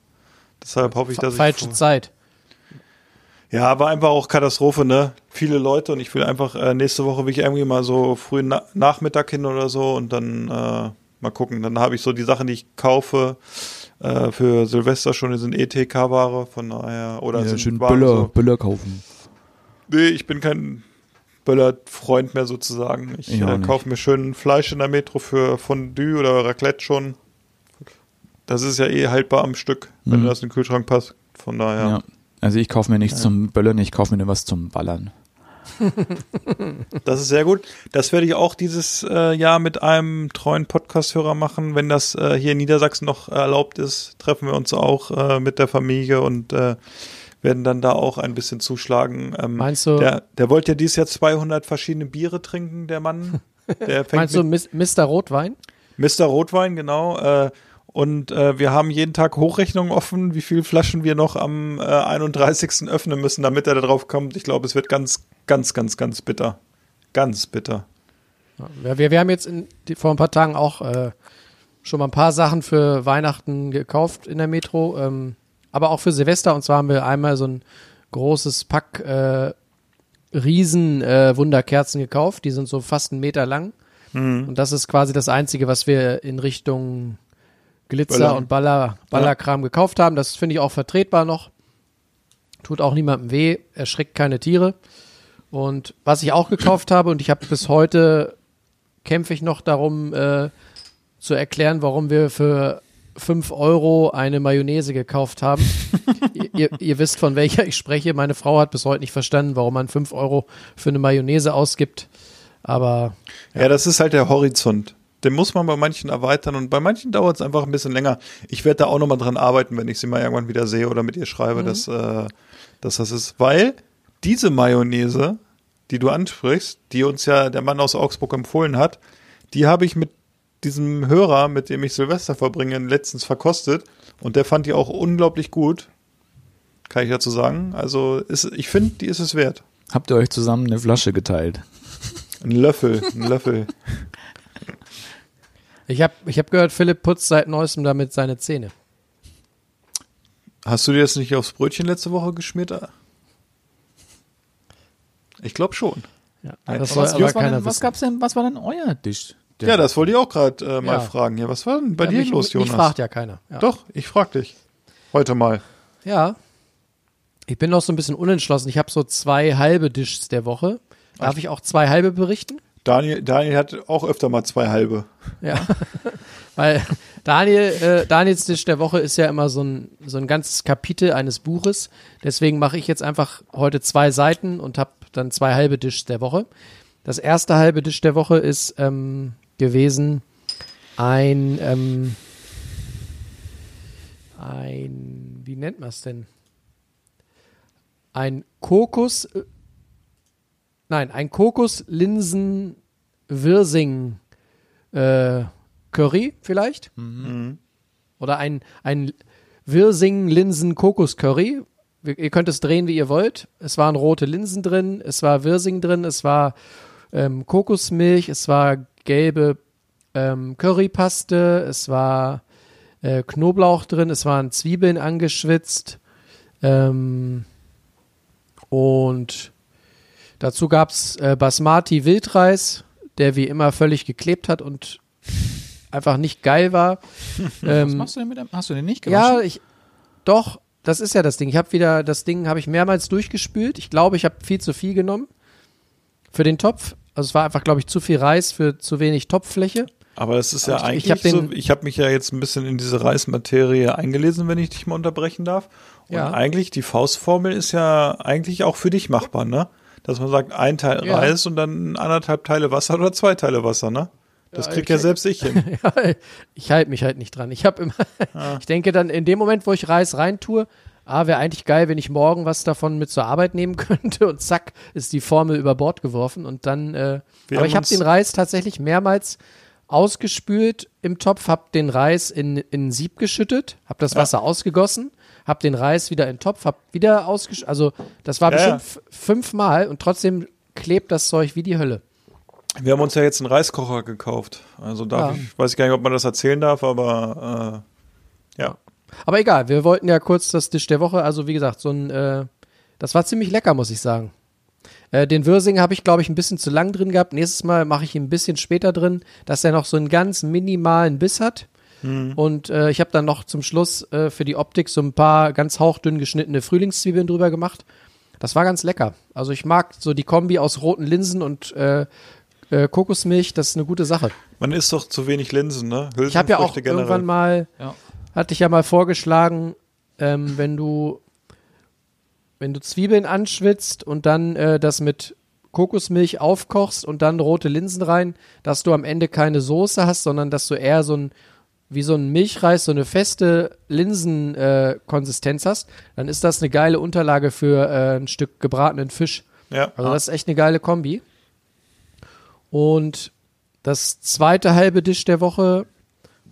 deshalb hoffe ich, dass Falsche ich. Zeit. Ja, war einfach auch Katastrophe, ne? Viele Leute und ich will einfach äh, nächste Woche will ich irgendwie mal so früh na Nachmittag hin oder so und dann äh, mal gucken. Dann habe ich so die Sachen, die ich kaufe äh, für Silvester schon, die sind ETK-Ware, von daher oder Ja, sind schön Böller, so. Böller kaufen. Nee, ich bin kein Böller-Freund mehr sozusagen. Ich auch äh, kaufe mir schön Fleisch in der Metro für Fondue oder Raclette schon. Das ist ja eh haltbar am Stück, wenn Mhm. du das in den Kühlschrank passt. Von daher. Ja. Also ich kaufe mir nichts zum Böllern, ich kaufe mir nur was zum Ballern. Das ist sehr gut. Das werde ich auch dieses äh, Jahr mit einem treuen Podcast-Hörer machen. Wenn das äh, hier in Niedersachsen noch erlaubt ist, treffen wir uns auch äh, mit der Familie und äh, werden dann da auch ein bisschen zuschlagen. Ähm, Meinst du- Der, der wollte ja dieses Jahr 200 verschiedene Biere trinken, der Mann. Der fängt Meinst du Mr. Rotwein? Mr. Rotwein, genau. Äh, und äh, wir haben jeden Tag Hochrechnungen offen, wie viele Flaschen wir noch am äh, 31. öffnen müssen, damit er da drauf kommt. Ich glaube, es wird ganz, ganz, ganz, ganz bitter. Ganz bitter. Ja, wir, wir haben jetzt in, vor ein paar Tagen auch äh, schon mal ein paar Sachen für Weihnachten gekauft in der Metro, ähm, aber auch für Silvester. Und zwar haben wir einmal so ein großes Pack äh, Riesen äh, Wunderkerzen gekauft. Die sind so fast einen Meter lang. Und das ist quasi das Einzige, was wir in Richtung Glitzer Böller. und Baller, Ballerkram gekauft haben. Das finde ich auch vertretbar noch. Tut auch niemandem weh, erschreckt keine Tiere. Und was ich auch gekauft habe, und ich habe bis heute kämpfe ich noch darum, äh, zu erklären, warum wir für 5 Euro eine Mayonnaise gekauft haben. ihr, ihr, wisst, von welcher ich spreche. Meine Frau hat bis heute nicht verstanden, warum man 5 Euro für eine Mayonnaise ausgibt. Aber Ja. das ist halt der Horizont. Den muss man bei manchen erweitern und bei manchen dauert es einfach ein bisschen länger. Ich werde da auch nochmal dran arbeiten, wenn ich sie mal irgendwann wieder sehe oder mit ihr schreibe, dass, äh, dass das ist. Weil diese Mayonnaise, die du ansprichst, die uns ja der Mann aus Augsburg empfohlen hat, die habe ich mit diesem Hörer, mit dem ich Silvester verbringe, letztens verkostet und der fand die auch unglaublich gut. Kann ich dazu sagen. Also ist, ich finde, die ist es wert. Habt ihr euch zusammen eine Flasche geteilt? Ein Löffel, ein Löffel. ich habe ich hab gehört, Philipp putzt seit neuestem damit seine Zähne. Hast du dir das nicht aufs Brötchen letzte Woche geschmiert? Ich glaube schon. Ja, das soll was- aber was, war keiner denn, was gab's denn, was war denn euer Tisch? Ja, das wollte ich auch gerade äh, mal Ja. fragen. Ja, was war denn bei Ja, dir mich, los, Jonas? Mich fragt ja keiner. Ja. Doch, ich frag dich. Heute mal. Ja. Ich bin noch so ein bisschen unentschlossen. Ich habe so zwei halbe Dishes der Woche. Darf ich auch zwei halbe berichten? Daniel, Daniel hat auch öfter mal zwei halbe. Ja. Weil Daniel, äh, Daniels Tisch der Woche ist ja immer so ein, so ein ganzes Kapitel eines Buches. Deswegen mache ich jetzt einfach heute zwei Seiten und habe dann zwei halbe Dishes der Woche. Das erste halbe Dish der Woche ist ähm, gewesen ein, ähm, ein, wie nennt man es denn? Ein Kokos, äh, nein, ein Kokos-Linsen-Wirsing äh, Curry vielleicht. Oder ein, ein Wirsing-Linsen-Kokos-Curry. Wir- Ihr könnt es drehen, wie ihr wollt. Es waren rote Linsen drin, es war Wirsing drin, es war ähm, Kokosmilch, es war gelbe ähm, Currypaste, es war äh, Knoblauch drin, es waren Zwiebeln angeschwitzt. Ähm, und dazu gab es äh, Basmati Wildreis, der wie immer völlig geklebt hat und einfach nicht geil war. Was ähm, machst du denn mit dem? Hast du den nicht gewaschen? ja, ich doch, das ist ja das Ding. Ich habe wieder das Ding habe ich mehrmals durchgespült. Ich glaube, ich habe viel zu viel genommen für den Topf. Also es war einfach, glaube ich, zu viel Reis für zu wenig Topffläche. Aber das ist ja Aber ich- eigentlich ich hab so, ich habe mich ja jetzt ein bisschen in diese Reismaterie eingelesen, wenn ich dich mal unterbrechen darf. Und Ja. eigentlich, die Faustformel ist ja eigentlich auch für dich machbar, ne? Dass man sagt, ein Teil Ja. Reis und dann anderthalb Teile Wasser oder zwei Teile Wasser, ne? Das Ja, kriegt ich- ja selbst ich hin. Ja, ich halte mich halt nicht dran. Ich habe immer, ich denke dann in dem Moment, wo ich Reis reintue, ah, wäre eigentlich geil, wenn ich morgen was davon mit zur Arbeit nehmen könnte und zack, ist die Formel über Bord geworfen und dann, äh, aber ich habe den Reis tatsächlich mehrmals ausgespült im Topf, habe den Reis in, in ein Sieb geschüttet, habe das Wasser ausgegossen, hab den Reis wieder in den Topf, hab wieder ausgesch... Also das war Ja, bestimmt f- fünfmal und trotzdem klebt das Zeug wie die Hölle. Wir haben uns ja jetzt einen Reiskocher gekauft. Also darf Ja. ich, weiß ich gar nicht, ob man das erzählen darf, aber äh, ja. Aber egal, wir wollten ja kurz das Tisch der Woche, also wie gesagt, so ein, äh, das war ziemlich lecker, muss ich sagen. Äh, den Würsing habe ich, glaube ich, ein bisschen zu lang drin gehabt. Nächstes Mal mache ich ihn ein bisschen später drin, dass er noch so einen ganz minimalen Biss hat. Und äh, ich habe dann noch zum Schluss äh, für die Optik so ein paar ganz hauchdünn geschnittene Frühlingszwiebeln drüber gemacht. Das war ganz lecker. Also ich mag so die Kombi aus roten Linsen und äh, äh, Kokosmilch, das ist eine gute Sache. Man isst doch zu wenig Linsen, ne? Ich habe ja auch generell. irgendwann mal, Ja. hatte ich ja mal vorgeschlagen, ähm, wenn du, wenn du Zwiebeln anschwitzt und dann äh, das mit Kokosmilch aufkochst und dann rote Linsen rein, dass du am Ende keine Soße hast, sondern dass du eher so ein wie so ein Milchreis, so eine feste Linsenkonsistenz äh, hast, dann ist das eine geile Unterlage für äh, ein Stück gebratenen Fisch. Ja. Also das ist echt eine geile Kombi. Und das zweite halbe Dish der Woche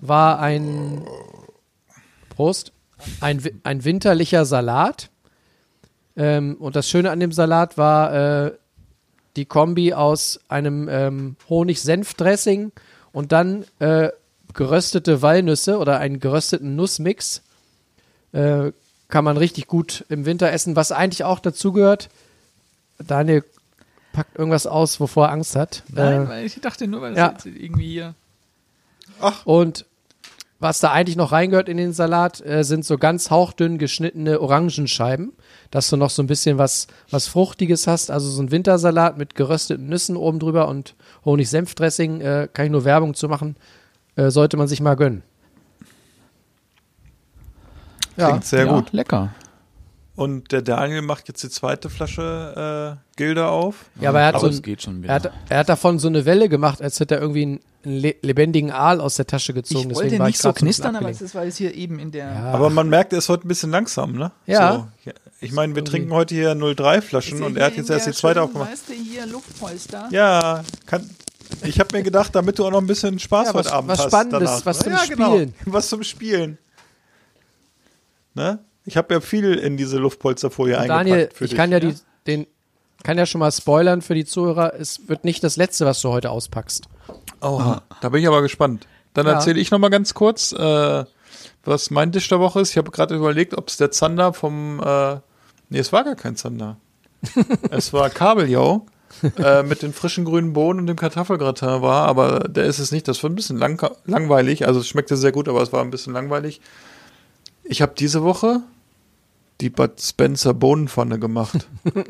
war ein Prost, ein, ein winterlicher Salat. Ähm, und das Schöne an dem Salat war äh, die Kombi aus einem ähm, Honig-Senf-Dressing und dann äh, geröstete Walnüsse oder einen gerösteten Nussmix. Äh, kann man richtig gut im Winter essen, was eigentlich auch dazu gehört. Daniel packt irgendwas aus, wovor er Angst hat. Nein, Äh, weil ich dachte nur, weil das ja. jetzt irgendwie hier. Und was da eigentlich noch reingehört in den Salat, äh, sind so ganz hauchdünn geschnittene Orangenscheiben, dass du noch so ein bisschen was, was Fruchtiges hast. Also so ein Wintersalat mit gerösteten Nüssen oben drüber und Honig-Senf-Dressing, äh, kann ich nur Werbung zu machen, äh, sollte man sich mal gönnen. Ja, Klingt sehr ja, gut. Lecker. Und der Daniel macht jetzt die zweite Flasche äh, Gilde auf. ja, aber er hat, Aber so es ein, geht schon wieder. er, hat, er hat davon so eine Welle gemacht, als hätte er irgendwie einen, einen le lebendigen Aal aus der Tasche gezogen. ich wollte Deswegen war nicht so knistern, aber es ist, weil es hier eben in der. Ja. Aber man merkt, er ist heute ein bisschen langsam, ne? Ja. So. Ich meine, wir trinken heute hier 03 Flaschen und er hat jetzt erst die zweite aufgemacht. Weißt du, hier Luftpolster. Ja, kann, ich habe mir gedacht, damit du auch noch ein bisschen Spaß Ja, was- heute Abend was hast. Spannendes, danach. was zum ja, Spielen. Genau, was zum Spielen. Ne? Ich habe ja viel in diese Luftpolsterfolie eingepackt Daniel, ich dich. kann ja, die, den, kann ja schon mal spoilern für die Zuhörer, es wird nicht das letzte, was du heute auspackst. Oha, da bin ich aber gespannt. Dann Ja. erzähle ich noch mal ganz kurz, äh, was mein Tisch der Woche ist. Ich habe gerade überlegt, ob es der Zander vom, äh, nee, es war gar kein Zander. es war Kabeljau äh, mit den frischen grünen Bohnen und dem Kartoffelgratin war, aber der ist es nicht. Das war ein bisschen lang, langweilig. Also es schmeckte sehr gut, aber es war ein bisschen langweilig. Ich habe diese Woche die Bud Spencer Bohnenpfanne gemacht.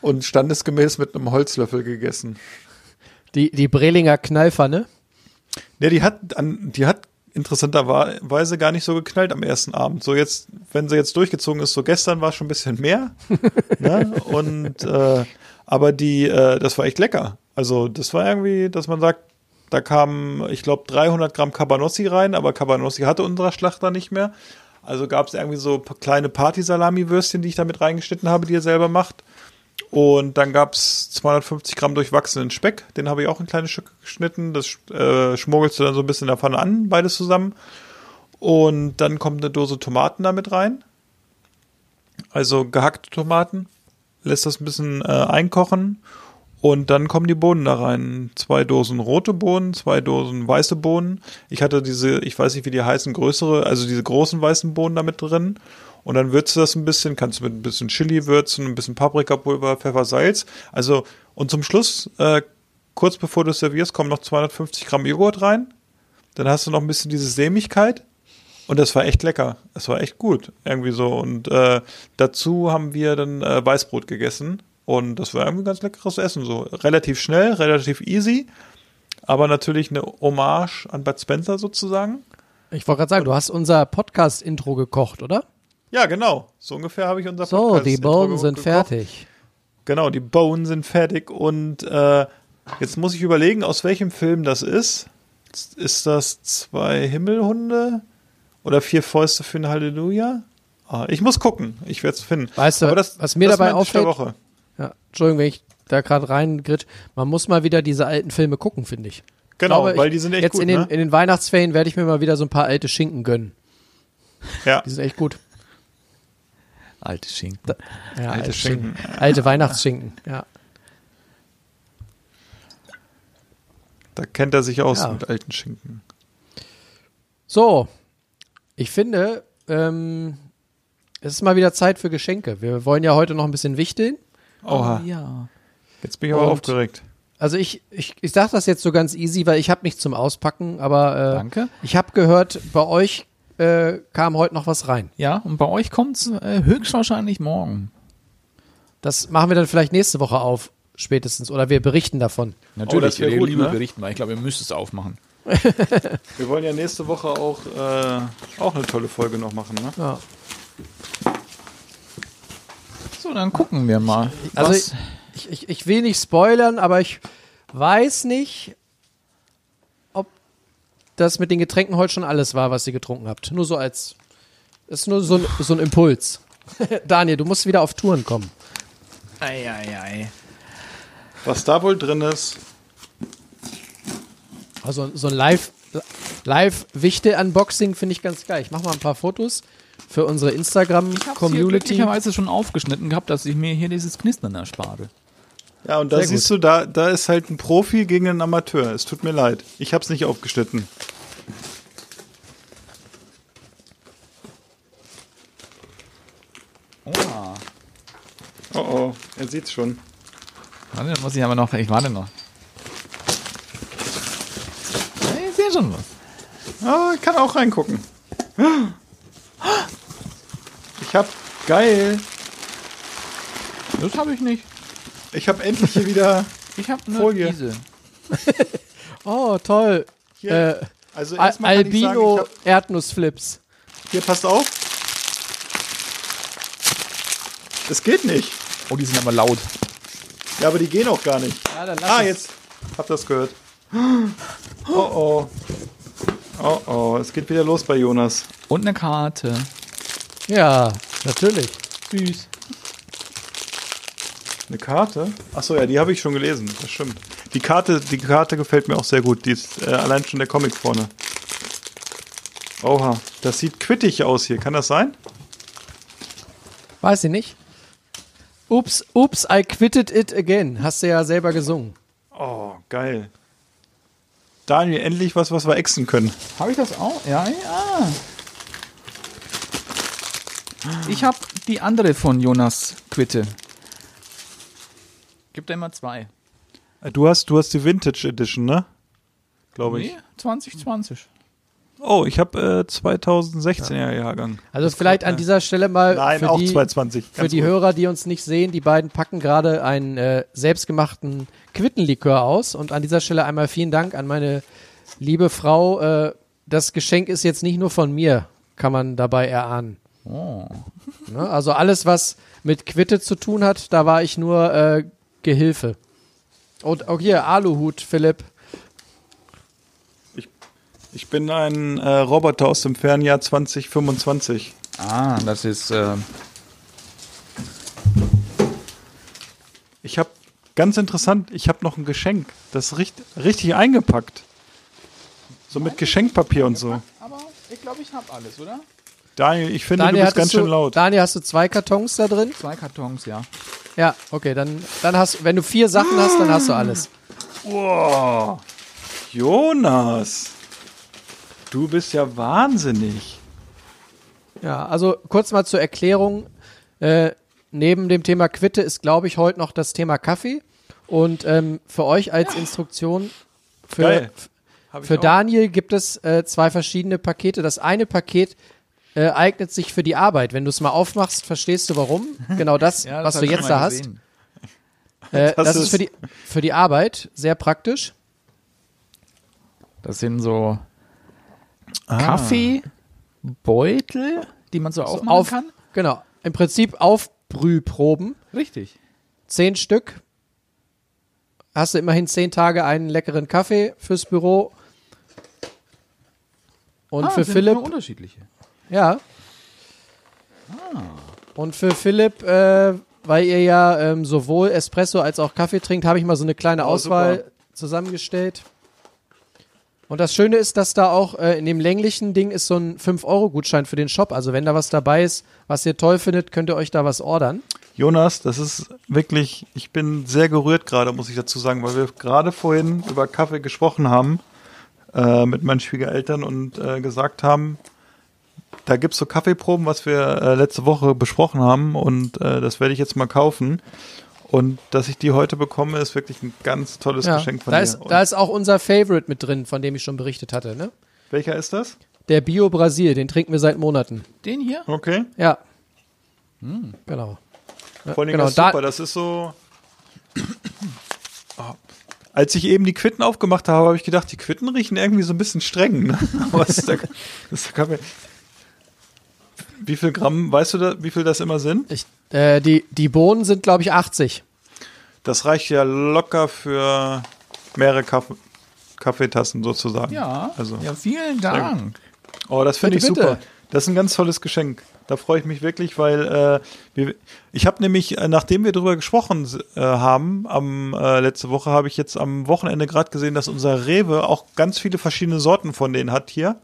und standesgemäß mit einem Holzlöffel gegessen. Die, die Brelinger Knallpfanne. Ja, die hat, an, die hat interessanterweise gar nicht so geknallt am ersten Abend. So jetzt, wenn sie jetzt durchgezogen ist, so gestern war schon ein bisschen mehr. ne? Und äh, aber die, äh, das war echt lecker. Also das war irgendwie, dass man sagt, da kamen, ich glaube, 300 Gramm Cabanossi rein, aber Cabanossi hatte unser Schlachter nicht mehr. Also gab es irgendwie so kleine Party-Salami-Würstchen, die ich da mit reingeschnitten habe, die er selber macht. Und dann gab es 250 Gramm durchwachsenen Speck, den habe ich auch in kleine Stücke geschnitten. Das äh, schmuggelst du dann so ein bisschen in der Pfanne an, beides zusammen. Und dann kommt eine Dose Tomaten damit rein. Also gehackte Tomaten. Lässt das ein bisschen äh, einkochen. Und dann kommen die Bohnen da rein. Zwei Dosen rote Bohnen, zwei Dosen weiße Bohnen. Ich hatte diese, ich weiß nicht, wie die heißen, größere, also diese großen weißen Bohnen da mit drin. Und dann würzt du das ein bisschen, kannst du mit ein bisschen Chili würzen, ein bisschen Paprikapulver, Pfeffer, Salz. Also, und zum Schluss, äh, kurz bevor du servierst, kommen noch 250 Gramm Joghurt rein. Dann hast du noch ein bisschen diese Sämigkeit. Und das war echt lecker. Es war echt gut. Irgendwie so. Und äh, dazu haben wir dann äh, Weißbrot gegessen. Und das war irgendwie ganz leckeres Essen. So relativ schnell, relativ easy. Aber natürlich eine Hommage an Bud Spencer sozusagen. Ich wollte gerade sagen, du hast unser Podcast-Intro gekocht, oder? Ja, genau. So ungefähr habe ich unser So, Podcast die Intro Bohnen sind gekocht. fertig. Genau, die Bohnen sind fertig. Und äh, jetzt muss ich überlegen, aus welchem Film das ist. Ist das zwei Himmelhunde oder vier Fäuste für ein Halleluja? Ah, ich muss gucken. Ich werde es finden. Weißt du, das, was mir dabei auffällt? Woche. Ja, Entschuldigung, wenn ich da gerade reingritsch. Man muss mal wieder diese alten Filme gucken, finde ich. Genau, glaube, weil ich- die sind echt Jetzt gut. in, den, ne? in den Weihnachtsferien werde ich mir mal wieder so ein paar alte Schinken gönnen. ja. Die sind echt gut. Alte Schinken. Ja, Alte alte Schinken. Schinken. Alte Weihnachtsschinken, ja. Da kennt er sich aus Ja. mit alten Schinken. So, ich finde, ähm, es ist mal wieder Zeit für Geschenke. Wir wollen ja heute noch ein bisschen wichteln. Oha, Ja. jetzt bin ich aber Und- aufgeregt. Also ich, ich, ich sage das jetzt so ganz easy, weil ich habe nichts zum Auspacken, aber äh, Danke. ich habe gehört, bei euch äh, kam heute noch was rein. Ja, und bei euch kommt's äh, höchstwahrscheinlich morgen. Das machen wir dann vielleicht nächste Woche auf, spätestens. Oder wir berichten davon. Natürlich, das wär ihr gut, lieber ne? berichten, weil ich glaube, ihr müsst es aufmachen. Wir wollen ja nächste Woche auch, äh, auch eine tolle Folge noch machen, ne? Ja. So, dann gucken wir mal. Also ich, ich, ich will nicht spoilern, aber ich weiß nicht, das mit den Getränken heute schon alles war, was ihr getrunken habt. Nur so als. Ist nur so ein, so ein Impuls. Daniel, du musst wieder auf Touren kommen. ei, ei, ei. Was da wohl drin ist. Also so ein Live, Live-Wichte-Unboxing finde ich ganz geil. Ich mache mal ein paar Fotos für unsere Ich habe Instagram-Community. glücklicherweise schon aufgeschnitten gehabt, dass ich mir hier dieses Knistern erspare. Ja, und da Sehr gut. siehst du, da, da ist halt ein Profi gegen einen Amateur. Es tut mir leid. Ich hab's nicht aufgeschnitten. Oha. Oh oh, er sieht's schon. Warte, dann muss ich aber noch. Ich warte noch. Ich sehe schon was. Ah, ich kann auch reingucken. Ich hab, geil. Das habe ich nicht. Ich hab endlich hier wieder, Ich habe nur Folie. diese. Oh, toll. Äh, also Al sagen, Albino Erdnussflips. hier, passt auf. Es geht nicht. Oh, die sind aber laut. Ja, aber die gehen auch gar nicht. Ja, dann lass Ah, es. jetzt. Hab das gehört. Oh oh. Oh oh, es geht wieder los bei Jonas. Und eine Karte. Ja, natürlich. Süß. Eine Karte? Achso, ja, die habe ich schon gelesen. Das stimmt. Die Karte, die Karte gefällt mir auch sehr gut. Die ist äh, allein schon der Comic vorne. Oha, das sieht quittig aus hier. Kann das sein? Weiß ich nicht. Ups, ups, I quitted it again. Hast du ja selber gesungen. Oh, geil. Daniel, endlich was, was wir exen können. Habe ich das auch? Ja, ja. Ich habe die andere von Jonas Quitte. Gibt er immer zwei. Äh, Du hast, du hast die Vintage Edition, ne? Glaube ich. Nee, 2020. Oh, ich habe äh, 2016er Jahrgang. Also vielleicht an dieser Stelle mal Nein, für auch die, 220. für die gut. Hörer, die uns nicht sehen, die beiden packen gerade einen äh, selbstgemachten Quittenlikör aus. Und an dieser Stelle einmal vielen Dank an meine liebe Frau. Äh, das Geschenk ist jetzt nicht nur von mir, kann man dabei erahnen. Oh. Ne? Also alles, was mit Quitte zu tun hat, da war ich nur äh, Gehilfe. Und auch hier, Aluhut, Philipp. Ich bin ein äh, Roboter aus dem Fernjahr 2025. Ah, das ist. Äh, Ich habe ganz interessant, ich habe noch ein Geschenk. Das ist richtig, richtig eingepackt. So mit Geschenkpapier und so. aber ich glaube, ich habe alles, oder? Daniel, ich finde, Daniel, du bist ganz hattest schön laut. Daniel, hast du zwei Kartons da drin? Zwei Kartons, ja. Ja, okay, dann, dann hast wenn du vier Sachen hast, dann hast du alles. Wow. Jonas. Du bist ja wahnsinnig. Ja, also kurz mal zur Erklärung. Äh, neben dem Thema Quitte ist, glaube ich, heute noch das Thema Kaffee. Und ähm, für euch als Instruktion, für, für auch. Daniel gibt es äh, zwei verschiedene Pakete. Das eine Paket äh, eignet sich für die Arbeit. Wenn du es mal aufmachst, verstehst du warum. Genau das, ja was hab du jetzt da hast. Äh, Das das, ist ist- für die, für die Arbeit sehr praktisch. Das sind so Ah. Kaffeebeutel, die man so, So aufmachen auf, kann. Genau. Im Prinzip Aufbrühproben. Richtig. Zehn Stück. Hast du immerhin zehn Tage einen leckeren Kaffee fürs Büro. Und Ah, für sind Philipp, unterschiedliche. Ja. Und für Philipp, äh, weil ihr ja ähm, sowohl Espresso als auch Kaffee trinkt, habe ich mal so eine kleine Oh, Auswahl super. zusammengestellt. Und das Schöne ist, dass da auch äh, in dem länglichen Ding ist so ein 5-Euro-Gutschein für den Shop. Also wenn da was dabei ist, was ihr toll findet, könnt ihr euch da was ordern. Jonas, das ist wirklich, ich bin sehr gerührt gerade, muss ich dazu sagen, weil wir gerade vorhin über Kaffee gesprochen haben äh, mit meinen Schwiegereltern und äh, gesagt haben, da gibt's so Kaffeeproben, was wir äh, letzte Woche besprochen haben und äh, das werde ich jetzt mal kaufen. Und dass ich die heute bekomme, ist wirklich ein ganz tolles Ja, Geschenk von da dir. ist, Und da ist auch unser Favorite mit drin, von dem ich schon berichtet hatte. Ne? welcher ist das? Der Bio Brasil, den trinken wir seit Monaten. Den hier? Okay. Ja. Genau. Ja, Vor allem genau, das da- super, das ist so. Oh. Als ich eben die Quitten aufgemacht habe, habe ich gedacht, die Quitten riechen irgendwie so ein bisschen streng. Ne? Aber das ist der, das ist der Kaffee. Wie viel Gramm, weißt du, da, wie viel das immer sind? Ich, äh, die, die Bohnen sind, glaube ich, 80. Das reicht ja locker für mehrere Kaff Kaffeetassen sozusagen. Ja. Also. Ja, vielen Dank. Oh, das finde ich Bitte, super. Das ist ein ganz tolles Geschenk. Da freue ich mich wirklich, weil äh, wir, ich habe nämlich, äh, nachdem wir darüber gesprochen äh, haben, am äh, letzte Woche habe ich jetzt am Wochenende gerade gesehen, dass unser Rewe auch ganz viele verschiedene Sorten von denen hat hier.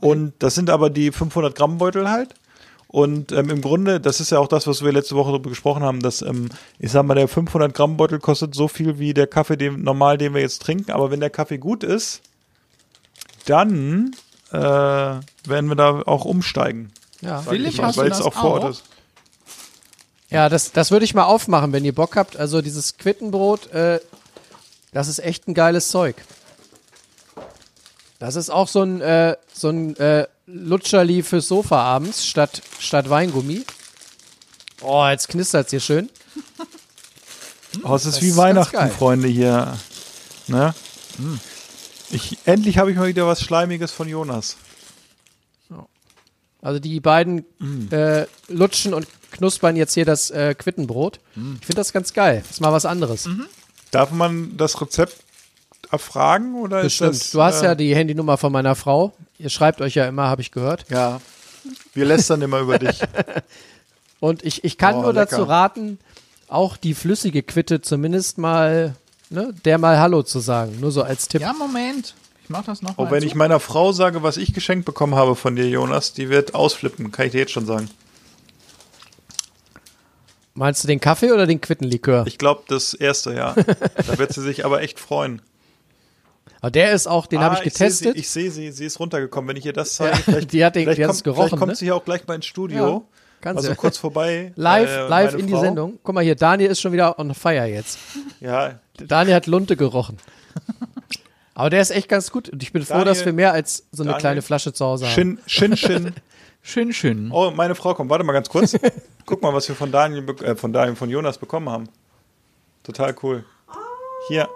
Und das sind aber die 500 Gramm Beutel halt. Und ähm, im Grunde, das ist ja auch das, was wir letzte Woche darüber gesprochen haben, dass, ähm, ich sag mal, der 500 Gramm Beutel kostet so viel wie der Kaffee, den, normal, den wir jetzt trinken. Aber wenn der Kaffee gut ist, dann äh, werden wir da auch umsteigen. Ja, sag Willig, mal, hast du weil es das auch vor Ort auch? ist. ja das, das würde ich mal aufmachen, wenn ihr Bock habt. Also dieses Quittenbrot, äh, das ist echt ein geiles Zeug. Das ist auch so ein, äh, so ein äh, Lutscherli fürs Sofa abends statt, statt Weingummi. Oh, jetzt knistert es hier schön. Oh, es ist Das wie ist Weihnachten. Freunde hier. Ne? Ich, endlich habe ich mal wieder was Schleimiges von Jonas. Also die beiden Mm. äh, lutschen und knuspern jetzt hier das äh, Quittenbrot. Mm. Ich finde das ganz geil. ist mal was anderes. Mhm. Darf man das Rezept erfragen oder Bestimmt. ist das? du hast äh, ja die Handynummer von meiner Frau. Ihr schreibt euch ja immer, habe ich gehört. Ja. Wir lästern immer über dich. Und ich, ich kann Oh, nur lecker. dazu raten, auch die flüssige Quitte zumindest mal, ne, der mal Hallo zu sagen. Nur so als Tipp. Ja, Moment. Ich mach das noch Auch mal wenn zu. ich meiner Frau sage, was ich geschenkt bekommen habe von dir, Jonas, die wird ausflippen, kann ich dir jetzt schon sagen. Meinst du den Kaffee oder den Quittenlikör? Ich glaube, das erste Jahr. da wird sie sich aber echt freuen. Aber der ist auch, den habe ich Ah, seh getestet. Sie, ich sehe sie, sie ist runtergekommen. Wenn ich ihr das zeige, vielleicht, die hat den- vielleicht, die kommt, gerochen, vielleicht kommt ne? sie hier auch gleich mal ins Studio. kann also sie. kurz vorbei. live, äh, live in die Frau. Sendung. Guck mal hier, Daniel ist schon wieder on fire jetzt. Ja, Daniel hat Lunte gerochen. Aber der ist echt ganz gut. Und ich bin froh, Daniel- dass wir mehr als so eine Daniel- kleine Flasche zu Hause haben. Shin, Shin, Shin. Schön, schön. Oh, meine Frau kommt. Warte mal ganz kurz. Guck mal, was wir von Daniel, äh, von Daniel, von Jonas bekommen haben. Total cool. Hier.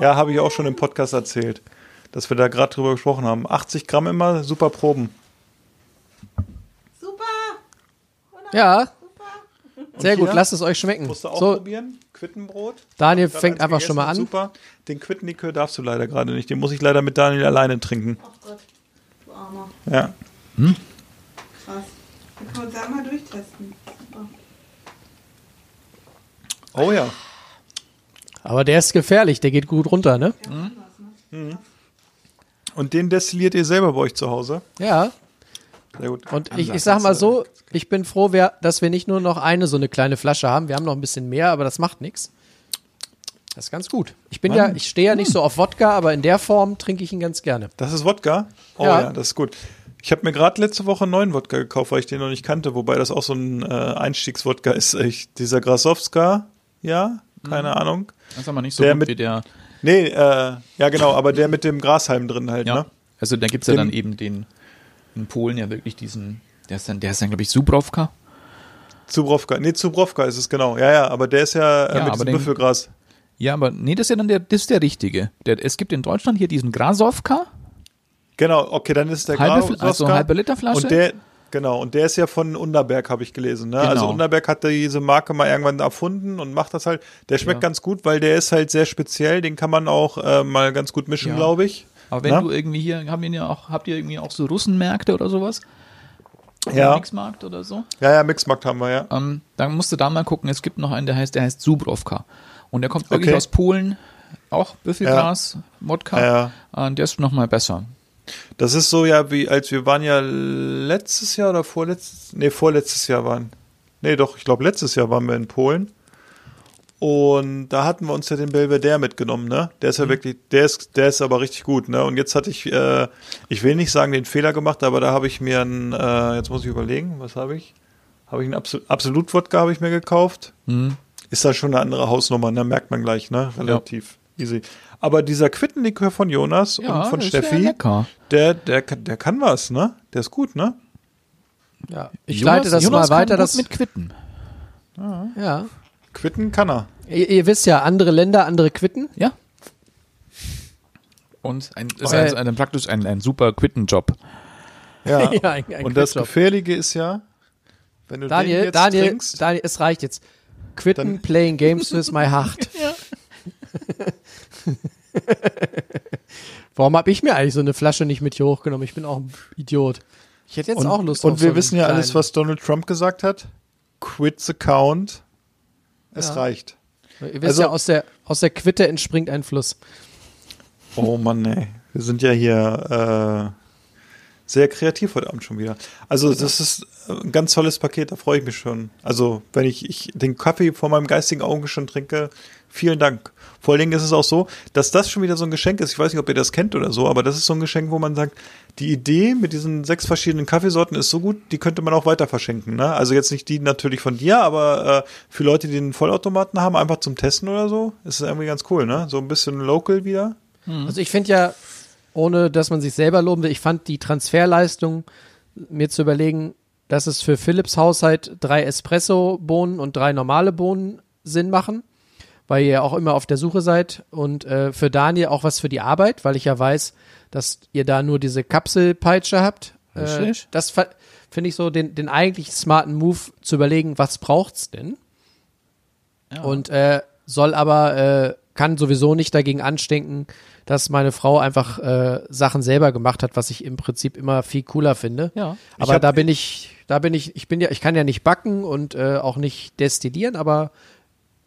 Ja, habe ich auch schon im Podcast erzählt, dass wir da gerade drüber gesprochen haben. 80 Gramm immer, super Proben. Ja. Sehr hier? gut, lasst es euch schmecken. Musst du auch So, probieren? Quittenbrot? Daniel fängt einfach schon mal gegessen, an. Super. Den Quittenlikör darfst du leider gerade nicht. Den muss ich leider mit Daniel alleine trinken. Du Armer. Ja. Krass. Dann kann man da mal durchtesten. Super. Oh ja. Aber der ist gefährlich, der geht gut runter, ne? Und den destilliert ihr selber bei euch zu Hause? Ja. Sehr gut. Und ich, ich sag mal so, ich bin froh, wer, dass wir nicht nur noch eine so eine kleine Flasche haben. Wir haben noch ein bisschen mehr, aber das macht nichts. Das ist ganz gut. Ich bin ja, ich stehe ja nicht so auf Wodka, aber in der Form trinke ich ihn ganz gerne. Das ist Wodka? Oh Ja. ja, das ist gut. Ich habe mir gerade letzte Woche einen neuen Wodka gekauft, weil ich den noch nicht kannte, wobei das auch so ein äh, Einstiegswodka ist. Ich, dieser Grasowska, ja, keine Ahnung. Das ist aber nicht so Der gut mit- wie der. Nee, äh, ja genau, aber der mit dem Grashalm drin halt, Ja. ne? Also da gibt es ja dann eben den in Polen ja wirklich diesen, der ist dann, der ist dann, glaube ich, Subrowka. Zubrowka. Nee, Zubrowka ist es genau. Ja, ja, aber der ist ja, äh, Ja, mit diesem den- Büffelgras. Ja, aber nee, das ist ja dann der, das ist der richtige. Der, es gibt in Deutschland hier diesen Grasowka. Genau, okay, dann ist der Halbe Grasowska. also halbe Liter Flasche? Und der, genau, und der ist ja von Underberg, habe ich gelesen. Ne? Genau. Also Underberg hat diese Marke mal irgendwann erfunden und macht das halt. Der schmeckt Ja. ganz gut, weil der ist halt sehr speziell. Den kann man auch äh, mal ganz gut mischen, Ja. glaube ich. Aber wenn Na? du irgendwie hier, haben wir ja auch, habt ihr irgendwie auch so Russenmärkte oder sowas? Ja. Mixmarkt oder so? Ja, ja, Mixmarkt haben wir, ja. Ähm, dann musst du da mal gucken, es gibt noch einen, der heißt, der heißt Subrowka. Und der kommt wirklich Okay. aus Polen. auch Büffelglas, Modka. Ja. Äh, der ist noch mal besser. Das ist so ja, wie als wir waren ja letztes Jahr oder vorletztes, nee, vorletztes Jahr waren. Nee, doch, ich glaube letztes Jahr waren wir in Polen. Und da hatten wir uns ja den Belvedere mitgenommen, ne? Der ist ja wirklich, der ist, der ist aber richtig gut, ne? Und jetzt hatte ich, äh, ich will nicht sagen den Fehler gemacht, aber da habe ich mir einen, äh, jetzt muss ich überlegen, was habe ich? Habe ich einen Absol Absolut-Wodka habe ich mir gekauft. Mhm. Ist da schon eine andere Hausnummer, ne? Merkt man gleich, ne? Relativ easy. Aber dieser Quittenlikör von Jonas Ja, und von ja Steffi, der, der, kann- der kann was, ne? Der ist gut, ne? Ja, ich Jonas- leite das Jonas mal weiter. Das, mit Quitten. ja. Quitten kann er. Ihr, ihr wisst ja, andere Länder, andere Quitten. Ja. Und ein, ist ein, ein, praktisch ein, ein super Quittenjob. Ja. Ja, ein- ein und das. Gefährliche ist ja, wenn du den Daniel, jetzt Daniel, trinkst, Daniel, es reicht jetzt. Quitten, playing games with my heart. Warum habe ich mir eigentlich so eine Flasche nicht mit hier hochgenommen? Ich bin auch ein Idiot. Ich hätte jetzt und, auch Lust und auf wir so wissen ja alles, was Donald Trump gesagt hat. Quit the count. Es Ja. reicht. Ihr wisst also- ja, aus der, aus der Quitte entspringt ein Fluss. Oh Mann, ey. Wir sind ja hier äh, sehr kreativ heute Abend schon wieder. Also das ist ein ganz tolles Paket, da freue ich mich schon. Also wenn ich, ich den Kaffee vor meinem geistigen Auge schon trinke, vielen Dank. Vor allen Dingen ist es auch so, dass das schon wieder so ein Geschenk ist. Ich weiß nicht, ob ihr das kennt oder so, aber das ist so ein Geschenk, wo man sagt, die Idee mit diesen sechs verschiedenen Kaffeesorten ist so gut, die könnte man auch weiter verschenken. Ne? Also jetzt nicht die natürlich von dir, aber äh, für Leute, die einen Vollautomaten haben, einfach zum Testen oder so, ist es irgendwie ganz cool, ne? So ein bisschen local wieder. Also ich finde ja, ohne dass man sich selber loben will, ich fand die Transferleistung, mir zu überlegen, dass es für Philips Haushalt drei Espresso-Bohnen und drei normale Bohnen Sinn machen, weil ihr ja auch immer auf der Suche seid und äh, für Daniel auch was für die Arbeit, weil ich ja weiß, dass ihr da nur diese Kapselpeitsche habt. Äh, das finde ich so den, den eigentlich smarten Move zu überlegen, was braucht's denn? Und äh, soll aber, äh, kann sowieso nicht dagegen anstinken, dass meine Frau einfach äh, Sachen selber gemacht hat, was ich im Prinzip immer viel cooler finde. Ja. Aber hab- da bin ich, da bin ich, ich bin ja, ich kann ja nicht backen und äh, auch nicht destillieren, aber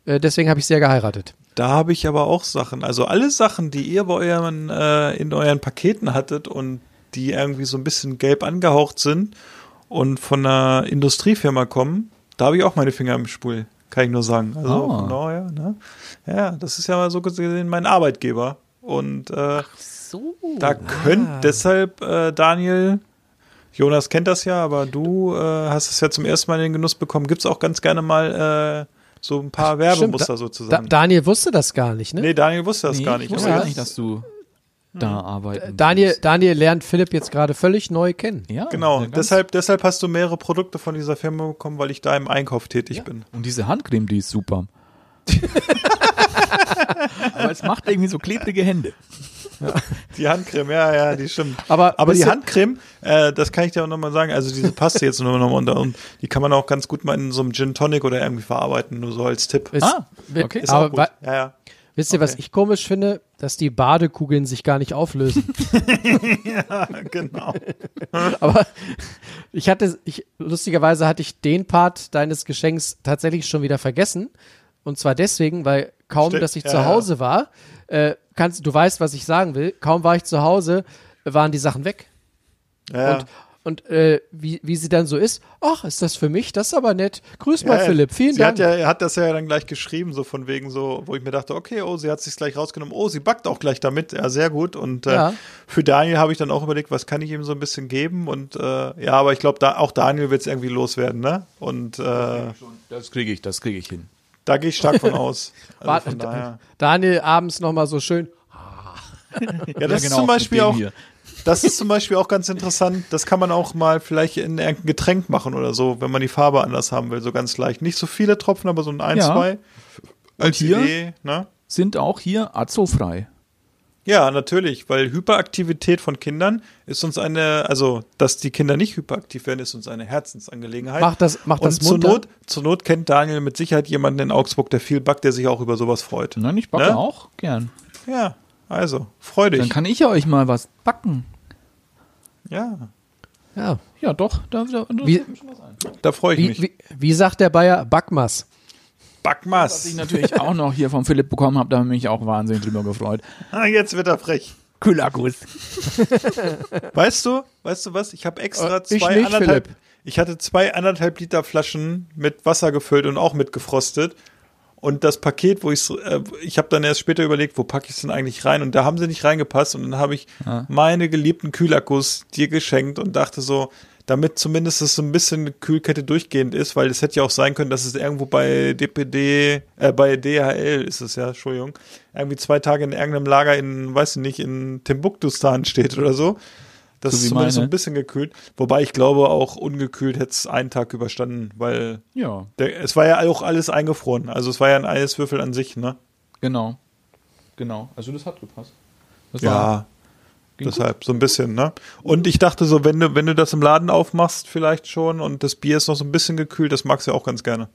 äh, deswegen habe ich sehr geheiratet. Da habe ich aber auch Sachen. Also alle Sachen, die ihr bei euren, äh, in euren Paketen hattet und die irgendwie so ein bisschen gelb angehaucht sind und von einer Industriefirma kommen, da habe ich auch meine Finger im Spul. Kann ich nur sagen. Also, Ah. genau, ja, ne? ja, das ist ja mal so gesehen mein Arbeitgeber. Und äh, So. da könnt deshalb, äh, Daniel, Jonas kennt das ja, aber du äh, hast es ja zum ersten Mal in den Genuss bekommen. Gibt es auch ganz gerne mal äh, so ein paar Werbemuster Stimmt, sozusagen. Da, Daniel wusste das gar nicht, ne? nee, Daniel wusste das Nee, gar nicht. Ich wusste gar nicht, dass du da arbeiten Daniel. Daniel lernt Philipp jetzt gerade völlig neu kennen. Ja, Genau, ja, deshalb, deshalb hast du mehrere Produkte von dieser Firma bekommen, weil ich da im Einkauf tätig bin. Und diese Handcreme, die ist super. Aber es macht irgendwie so klebrige Hände. Die Handcreme, ja, ja, die stimmt. Aber, Aber die Handcreme, äh, das kann ich dir auch nochmal sagen, also diese Paste jetzt nur nochmal unter und die kann man auch ganz gut mal in so einem Gin Tonic oder irgendwie verarbeiten, nur so als Tipp. Wisst, Ah, okay. Ist aber auch gut. Ja, ja. wisst ihr, was Okay. ich komisch finde? Dass die Badekugeln sich gar nicht auflösen. genau. Aber ich hatte, ich, lustigerweise hatte ich den Part deines Geschenks tatsächlich schon wieder vergessen. Und zwar deswegen, weil kaum, Ste- dass ich ja, zu ja. Hause war, äh, kannst, du weißt, was ich sagen will, kaum war ich zu Hause, waren die Sachen weg. Ja. Und, und äh, wie, wie sie dann so ist, ach, ist das für mich? Das ist aber nett. Grüß mal, Ja, ja. Philipp, vielen sie Dank. Hat ja, er hat das ja dann gleich geschrieben, so von wegen so, wo ich mir dachte, okay, oh, sie hat sich gleich rausgenommen, oh, sie backt auch gleich damit, ja, sehr gut. Und äh, Ja. für Daniel habe ich dann auch überlegt, was kann ich ihm so ein bisschen geben und äh, ja, aber ich glaube, da, auch Daniel wird es irgendwie loswerden, ne? Und äh, Das kriege ich, das kriege ich hin. Da gehe ich stark von aus. Also von daher. Daniel abends nochmal so schön. Ja, das Ja, ist genau, zum Beispiel auch, hier. das ist zum Beispiel auch ganz interessant. Das kann man auch mal vielleicht in irgendein Getränk machen oder so, wenn man die Farbe anders haben will, so ganz leicht. Nicht so viele Tropfen, aber so ein, ein Ja. zwei. Als hier? Idee, ne? Sind auch hier azofrei. Ja, natürlich, weil Hyperaktivität von Kindern ist uns eine, also dass die Kinder nicht hyperaktiv werden, ist uns eine Herzensangelegenheit. Macht das, macht das Und zur munter. Not, zur Not kennt Daniel mit Sicherheit jemanden in Augsburg, der viel backt, der sich auch über sowas freut. Nein, ich backe Ne? auch gern. Ja, also, freu dich. Dann kann ich ja euch mal was backen. ja, Ja. Ja, doch. Da, da, da Wie, da freue ich wie, mich. wie, wie sagt der Bayer? Backmas. Was Backmas. ich natürlich auch noch hier von Philipp bekommen habe, da habe ich mich auch wahnsinnig drüber gefreut. Ah, jetzt wird er frech. Kühlakkus. Weißt du, weißt du was? Ich habe extra Äh, ich zwei nicht, anderthalb. Philipp. Ich hatte zwei anderthalb Liter Flaschen mit Wasser gefüllt und auch mit gefrostet. Und das Paket, wo ich äh, ich habe dann erst später überlegt, wo packe ich es denn eigentlich rein? Und da haben sie nicht reingepasst. Und dann habe ich meine geliebten Kühlakkus dir geschenkt und dachte so, damit zumindest es so ein bisschen Kühlkette durchgehend ist, weil es hätte ja auch sein können, dass es irgendwo bei DPD, äh, bei DHL ist es ja, Entschuldigung, irgendwie zwei Tage in irgendeinem Lager in, weiß ich nicht, in Timbuktustan steht oder so. Das So ist zumindest so ein bisschen gekühlt. Wobei ich glaube, auch ungekühlt hätte es einen Tag überstanden, weil Ja, der, es war ja auch alles eingefroren. Also es war ja ein Eiswürfel an sich, ne? genau. Genau. Also das hat gepasst. Das Ja. Ging Deshalb so ein bisschen, ne? Und ich dachte so, wenn du, wenn du das im Laden aufmachst, vielleicht schon und das Bier ist noch so ein bisschen gekühlt, das magst du ja auch ganz gerne.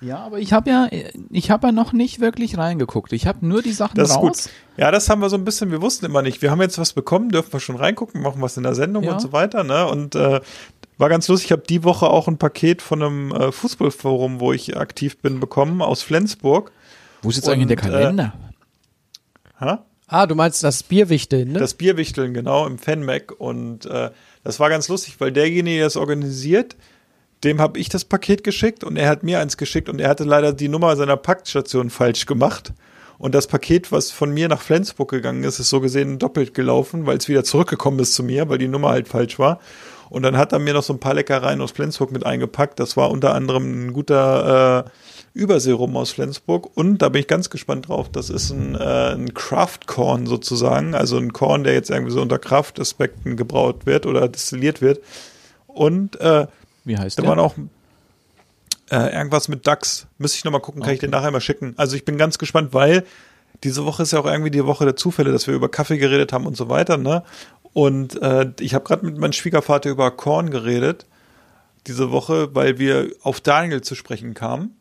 Ja, aber ich habe ja, ich habe ja noch nicht wirklich reingeguckt. Ich habe nur die Sachen Das ist raus. gut. Ja, das haben wir so ein bisschen, wir wussten immer nicht. Wir haben jetzt was bekommen, dürfen wir schon reingucken, machen was in der Sendung Ja. und so weiter, ne? Und äh, war ganz lustig, ich habe die Woche auch ein Paket von einem äh, Fußballforum, wo ich aktiv bin, bekommen, aus Flensburg. Wo ist jetzt eigentlich der Und, äh, Kalender? Ha? Ah, du meinst das Bierwichteln, ne? Das Bierwichteln, genau, im Fanmac. Und äh, das war ganz lustig, weil derjenige, der das organisiert, dem habe ich das Paket geschickt und er hat mir eins geschickt und er hatte leider die Nummer seiner Paktstation falsch gemacht. Und das Paket, was von mir nach Flensburg gegangen ist, ist so gesehen doppelt gelaufen, weil es wieder zurückgekommen ist zu mir, weil die Nummer halt falsch war. Und dann hat er mir noch so ein paar Leckereien aus Flensburg mit eingepackt. Das war unter anderem ein guter äh, Überseerum aus Flensburg. Und da bin ich ganz gespannt drauf. Das ist ein, äh, ein Craft Corn sozusagen. Also ein Korn, der jetzt irgendwie so unter Kraftaspekten gebraut wird oder destilliert wird. Und äh, Wie heißt da der? waren auch äh, irgendwas mit DAX. Müsste ich nochmal gucken, kann ich dir nachher mal schicken. Also ich bin ganz gespannt, weil diese Woche ist ja auch irgendwie die Woche der Zufälle, dass wir über Kaffee geredet haben und so weiter, ne? Und äh, ich habe gerade mit meinem Schwiegervater über Korn geredet diese Woche, weil wir auf Daniel zu sprechen kamen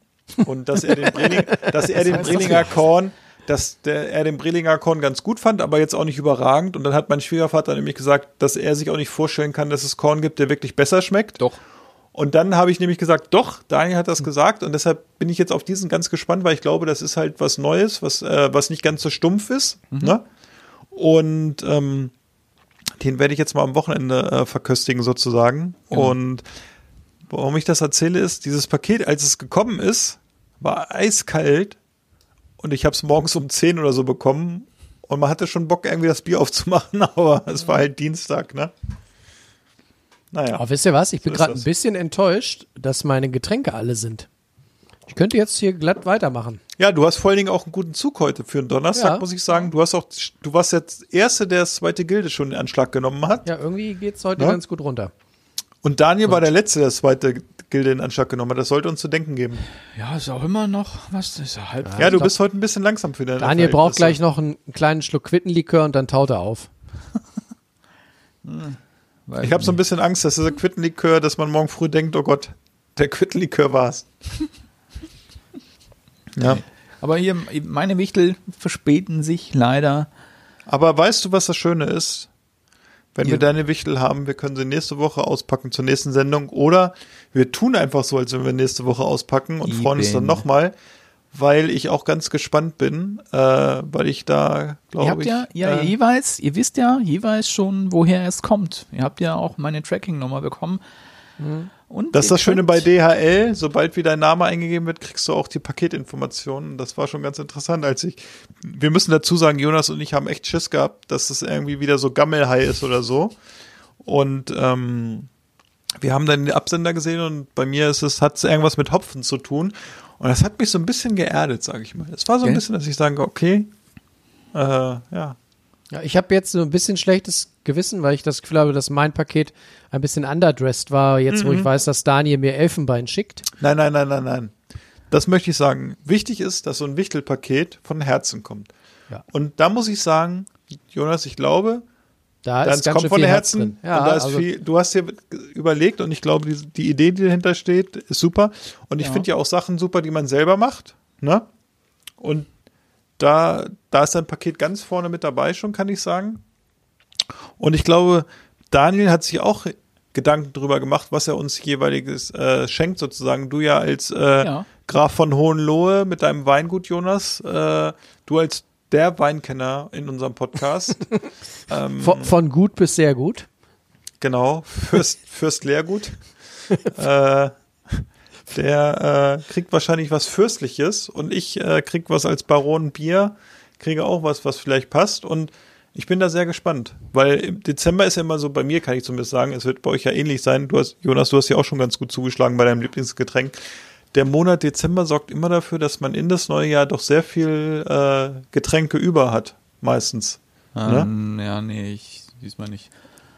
und dass er den, Breling, dass er den Brillinger Korn, dass der, er den Brillinger Korn ganz gut fand, aber jetzt auch nicht überragend. Und dann hat mein Schwiegervater nämlich gesagt, dass er sich auch nicht vorstellen kann, dass es Korn gibt, der wirklich besser schmeckt. Doch. Und dann habe ich nämlich gesagt, doch, Daniel hat das gesagt und deshalb bin ich jetzt auf diesen ganz gespannt, weil ich glaube, das ist halt was Neues, was, äh, was nicht ganz so stumpf ist. Ne? Und ähm, den werde ich jetzt mal am Wochenende äh, verköstigen sozusagen. Und warum ich das erzähle, ist, dieses Paket, als es gekommen ist, war eiskalt und ich habe es morgens um 10 oder so bekommen und man hatte schon Bock, irgendwie das Bier aufzumachen, aber es war halt Dienstag, ne? Naja. Aber wisst ihr was? Ich bin So gerade ein bisschen enttäuscht, dass meine Getränke alle sind. Ich könnte jetzt hier glatt weitermachen. Ja, du hast vor allen Dingen auch einen guten Zug heute für einen Donnerstag, Ja. muss ich sagen. Du hast auch, du warst jetzt Erste, der das zweite Gilde schon in Anschlag genommen hat. Ja, irgendwie geht's heute Ja? ganz gut runter. Und Daniel war der Letzte, der das zweite Gilde in Anschlag genommen hat. Das sollte uns zu denken geben. Ja, ist auch immer noch, was ist ja halb. Ja, du glaub- bist heute ein bisschen langsam für deine Daniel braucht gleich noch einen, einen kleinen Schluck Quittenlikör und dann taut er auf. Weiß Ich habe so ein bisschen Angst, dass dieser Quittenlikör, dass man morgen früh denkt, oh Gott, der Quittenlikör war's. ja. Aber hier, meine Wichtel verspäten sich leider. Aber weißt du, was das Schöne ist? Wenn Ja. wir deine Wichtel haben, wir können sie nächste Woche auspacken zur nächsten Sendung oder wir tun einfach so, als wenn wir nächste Woche auspacken und freuen uns dann Eben. nochmal, weil ich auch ganz gespannt bin, äh, weil ich da, Ihr glaube habt ich. ja, ja äh, jeweils, ihr wisst ja jeweils schon, woher es kommt. Ihr habt ja auch meine Tracking-Nummer bekommen. Und das ist das Schöne bei DHL, sobald wie dein Name eingegeben wird, kriegst du auch die Paketinformationen. Das war schon ganz interessant, als ich. Wir müssen dazu sagen, Jonas und ich haben echt Schiss gehabt, dass es irgendwie wieder so Gammelhai ist oder so. Und ähm, wir haben dann den Absender gesehen und bei mir ist es, hat es irgendwas mit Hopfen zu tun. Und das hat mich so ein bisschen geerdet, sage ich mal. Es war so ein bisschen, dass ich sage, okay, äh, ja. Ja, ich habe jetzt so ein bisschen schlechtes Gewissen, weil ich das Gefühl habe, dass mein Paket ein bisschen underdressed war, jetzt Mhm. wo ich weiß, dass Daniel mir Elfenbein schickt. Nein, nein, nein, nein, nein. Das möchte ich sagen. Wichtig ist, dass so ein Wichtelpaket von Herzen kommt. Ja. Und da muss ich sagen, Jonas, ich glaube, Da das ist ganz kommt von Herz Herzen. drin. Ja, also, viel, du hast dir überlegt und ich glaube, die, die Idee, die dahinter steht, ist super. Und ich Ja. finde ja auch Sachen super, die man selber macht. Ne? Und da, da ist dein Paket ganz vorne mit dabei schon, kann ich sagen. Und ich glaube, Daniel hat sich auch Gedanken drüber gemacht, was er uns jeweiliges äh, schenkt, sozusagen. Du ja als äh, Ja. Graf von Hohenlohe mit deinem Weingut, Jonas. Äh, du als der Weinkenner in unserem Podcast. ähm, Von, von gut bis sehr gut. Genau, Fürst, Fürst Lehrgut. äh, der äh, kriegt wahrscheinlich was Fürstliches und ich äh, krieg was als Baron Bier, kriege auch was, was vielleicht passt und ich bin da sehr gespannt, weil im Dezember ist ja immer so, bei mir kann ich zumindest sagen, es wird bei euch ja ähnlich sein. Du hast, Jonas, du hast ja auch schon ganz gut zugeschlagen bei deinem Lieblingsgetränk. Der Monat Dezember sorgt immer dafür, dass man in das neue Jahr doch sehr viel äh, Getränke über hat, meistens. Ne? Ähm, ja, nee, ich diesmal nicht.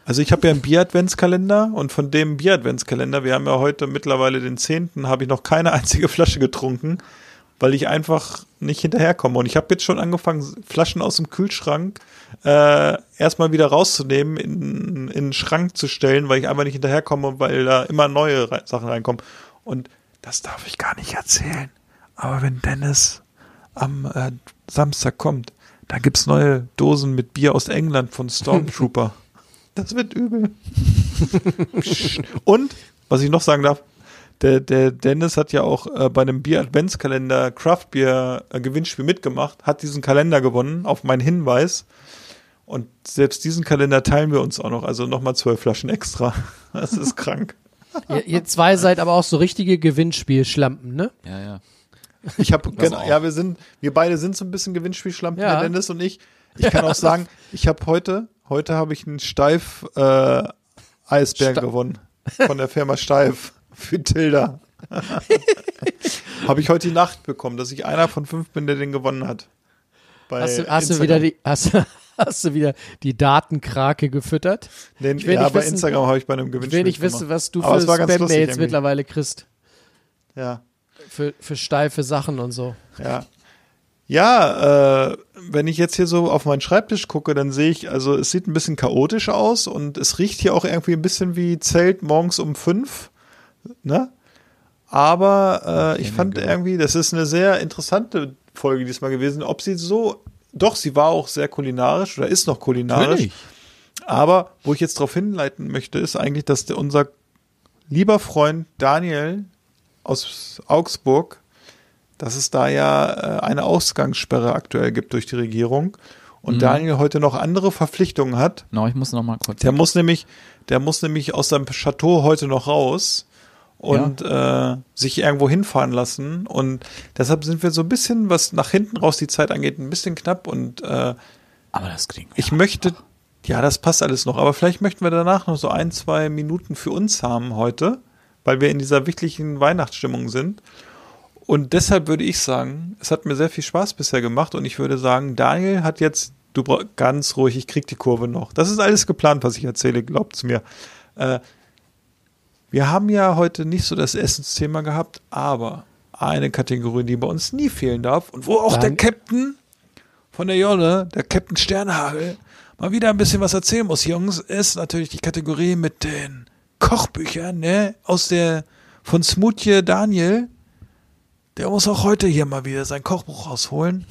Also ich habe ja einen Bier-Adventskalender und von dem Bier-Adventskalender, wir haben ja heute mittlerweile den 10., habe ich noch keine einzige Flasche getrunken, weil ich einfach nicht hinterherkomme. Und ich habe jetzt schon angefangen, Flaschen aus dem Kühlschrank äh, erstmal wieder rauszunehmen, in, in den Schrank zu stellen, weil ich einfach nicht hinterherkomme, weil da immer neue Re Sachen reinkommen. Und das darf ich gar nicht erzählen. Aber wenn Dennis am äh, Samstag kommt, da gibt's neue Dosen mit Bier aus England von Stormtrooper. Das wird übel. Und, was ich noch sagen darf, der, der Dennis hat ja auch äh, bei einem Bier-Adventskalender Craft Beer äh, Gewinnspiel mitgemacht, hat diesen Kalender gewonnen auf meinen Hinweis. Und selbst diesen Kalender teilen wir uns auch noch, also nochmal zwölf Flaschen extra. Das ist krank. Ihr, ihr zwei seid aber auch so richtige Gewinnspielschlampen, ne? Ja, ja. Ich habe genau, ja, wir sind, wir beide sind so ein bisschen Gewinnspielschlampen, Ja. der Dennis und ich. Ich kann auch sagen, ich habe heute, heute habe ich einen Steif äh, Eisbären Sta- gewonnen von der Firma Steif für Tilda. habe ich heute die Nacht bekommen, dass ich einer von fünf bin, der den gewonnen hat. Bei Hast du, hast du wieder die, hast, hast du wieder die Datenkrake gefüttert? Den, Ich will ja, bei wissen- Instagram habe ich bei einem Ich Gewinnspiel will nicht wissen, was du für Spam-Mails mittlerweile kriegst. Ja. Für, für steife Sachen und so. Ja. Ja, äh, wenn ich jetzt hier so auf meinen Schreibtisch gucke, dann sehe ich, also es sieht ein bisschen chaotisch aus und es riecht hier auch irgendwie ein bisschen wie Zelt morgens um fünf, ne? Aber äh, ich fand irgendwie, das ist eine sehr interessante Folge diesmal gewesen. Ob sie so, doch, sie war auch sehr kulinarisch oder ist noch kulinarisch. Natürlich. Aber wo ich jetzt darauf hinleiten möchte, ist eigentlich, dass der, unser lieber Freund Daniel aus Augsburg, dass es da ja äh, eine Ausgangssperre aktuell gibt durch die Regierung und Mhm. Daniel heute noch andere Verpflichtungen hat. No, ich muss noch mal kurz. Der muss nämlich, der muss nämlich aus seinem Chateau heute noch raus und äh, sich irgendwo hinfahren lassen und deshalb sind wir so ein bisschen, was nach hinten raus die Zeit angeht, ein bisschen knapp und äh, Aber das wir. ich möchte, ja, das passt alles noch, aber vielleicht möchten wir danach noch so ein, zwei Minuten für uns haben heute, weil wir in dieser wichtigen Weihnachtsstimmung sind. Und deshalb würde ich sagen, es hat mir sehr viel Spaß bisher gemacht und ich würde sagen, Daniel hat jetzt, du ganz ruhig, ich krieg die Kurve noch. Das ist alles geplant, was ich erzähle, glaubt's mir. Äh, wir haben ja heute nicht so das Essensthema gehabt, aber eine Kategorie, die bei uns nie fehlen darf und wo auch der Dann- Captain von der Jolle, der Captain Sternhagel, mal wieder ein bisschen was erzählen muss, Jungs, ist natürlich die Kategorie mit den Kochbüchern, ne, aus der, von Smutje Daniel. Der muss auch heute hier mal wieder sein Kochbuch rausholen.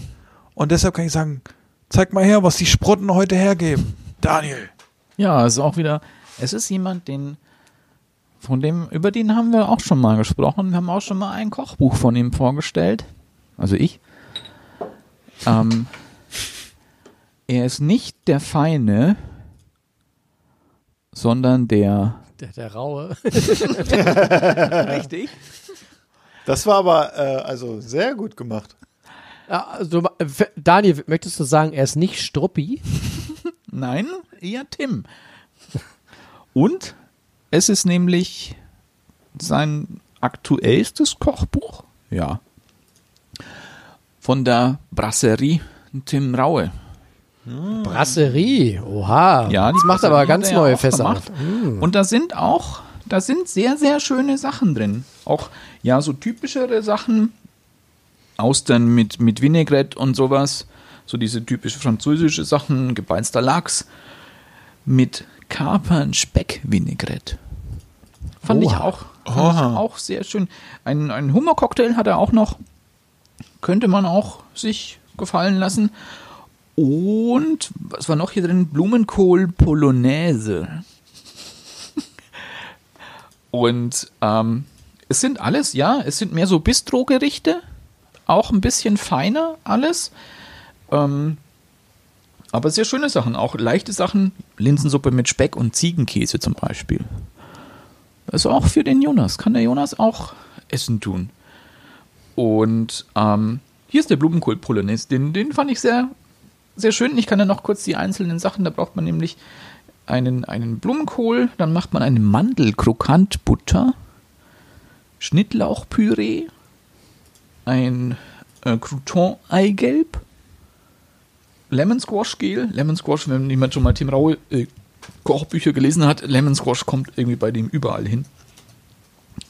Und deshalb kann ich sagen, zeig mal her, was die Sprotten heute hergeben. Daniel. Ja, es ist auch wieder, es ist jemand, den, von dem, über den haben wir auch schon mal gesprochen. Wir haben auch schon mal ein Kochbuch von ihm vorgestellt. Also ich. Ähm, er ist nicht der Feine, sondern der. Der, der Raue. Richtig. Das war aber, äh, also sehr gut gemacht. Also, äh, Daniel, möchtest du sagen, er ist nicht Struppi? Nein, eher Tim. Und es ist nämlich sein aktuellstes Kochbuch. Ja. Von der Brasserie Tim Raue. Brasserie, oha. Ja, das macht aber ganz neue Fässer auf. Mm. Und da sind auch, da sind sehr, sehr schöne Sachen drin. Auch, ja, so typischere Sachen. Austern mit, mit Vinaigrette und sowas. So diese typische französische Sachen. Gebeizter Lachs. Mit Kapern Speck Vinaigrette. Fand ich Oha. auch, fand ich auch sehr schön. Ein, ein Hummercocktail hat er auch noch. Könnte man auch sich gefallen lassen. Und was war noch hier drin? Blumenkohl Polonaise. Und ähm, es sind alles, ja, es sind mehr so Bistro-Gerichte, auch ein bisschen feiner alles. Ähm, aber sehr schöne Sachen, auch leichte Sachen, Linsensuppe mit Speck und Ziegenkäse zum Beispiel. Also auch für den Jonas, kann der Jonas auch Essen tun. Und ähm, hier ist der Blumenkohl Polonaise, den, den fand ich sehr, sehr schön. Ich kann ja noch kurz die einzelnen Sachen, da braucht man nämlich einen, einen Blumenkohl, dann macht man eine Mandelkrokantbutter, Schnittlauchpüree, ein äh, Crouton-Eigelb, Lemon Squash Gel. Lemon Squash, wenn jemand schon mal Tim Raue äh, Kochbücher gelesen hat, Lemon Squash kommt irgendwie bei dem überall hin.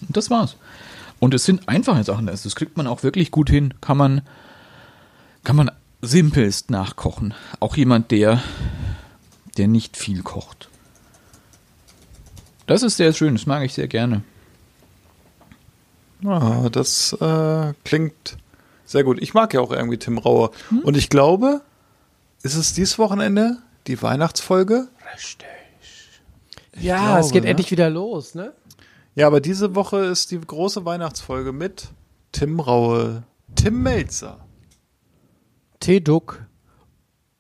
Und das war's. Und es sind einfache Sachen. Also das kriegt man auch wirklich gut hin. Kann man, kann man simpelst nachkochen. Auch jemand, der, der nicht viel kocht. Das ist sehr schön. Das mag ich sehr gerne. Ah, das äh, klingt sehr gut. Ich mag ja auch irgendwie Tim Rauer. Und ich glaube, ist es dieses Wochenende die Weihnachtsfolge? Richtig. Ja, glaube, es geht ne? endlich wieder los, ne? Ja, aber diese Woche ist die große Weihnachtsfolge mit Tim Raue, Tim Melzer. T-Duck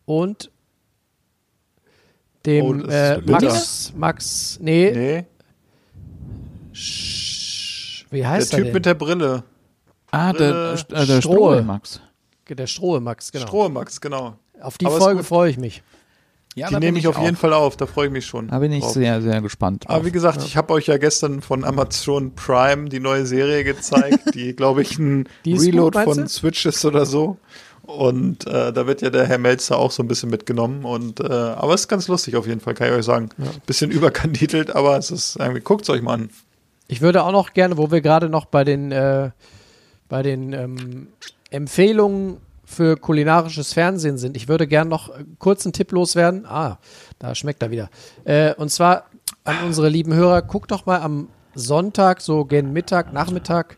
und Oh, dem ist äh. Max, Max, nee, Nee, Sch- wie der heißt Typ er mit der Brille. Ah, der, Brille, äh, der Strohe. Strohe, Max. denn? Der Strohe Max, genau. Strohmax, genau. Auf die Aber Folge freue ich mich. Ja, die nehme ich auf jeden Fall auf, da freue ich mich schon. Da bin ich drauf. sehr, sehr gespannt. Aber drauf. wie gesagt, ich habe euch ja gestern von Amazon Prime die neue Serie gezeigt, die, glaube ich, ein Die Reload gut, von du? Switch ist oder so. Und äh, da wird ja der Herr Melzer auch so ein bisschen mitgenommen. Und äh, aber es ist ganz lustig auf jeden Fall, kann ich euch sagen. Bisschen überkandidelt, aber es ist irgendwie, guckt euch mal an. Ich würde auch noch gerne, wo wir gerade noch bei den, äh, bei den ähm, Empfehlungen für kulinarisches Fernsehen sind, ich würde gerne noch kurz einen Tipp loswerden. Ah, da schmeckt er wieder. Äh, und zwar an unsere lieben Hörer, guckt doch mal am Sonntag, so gen Mittag, Nachmittag,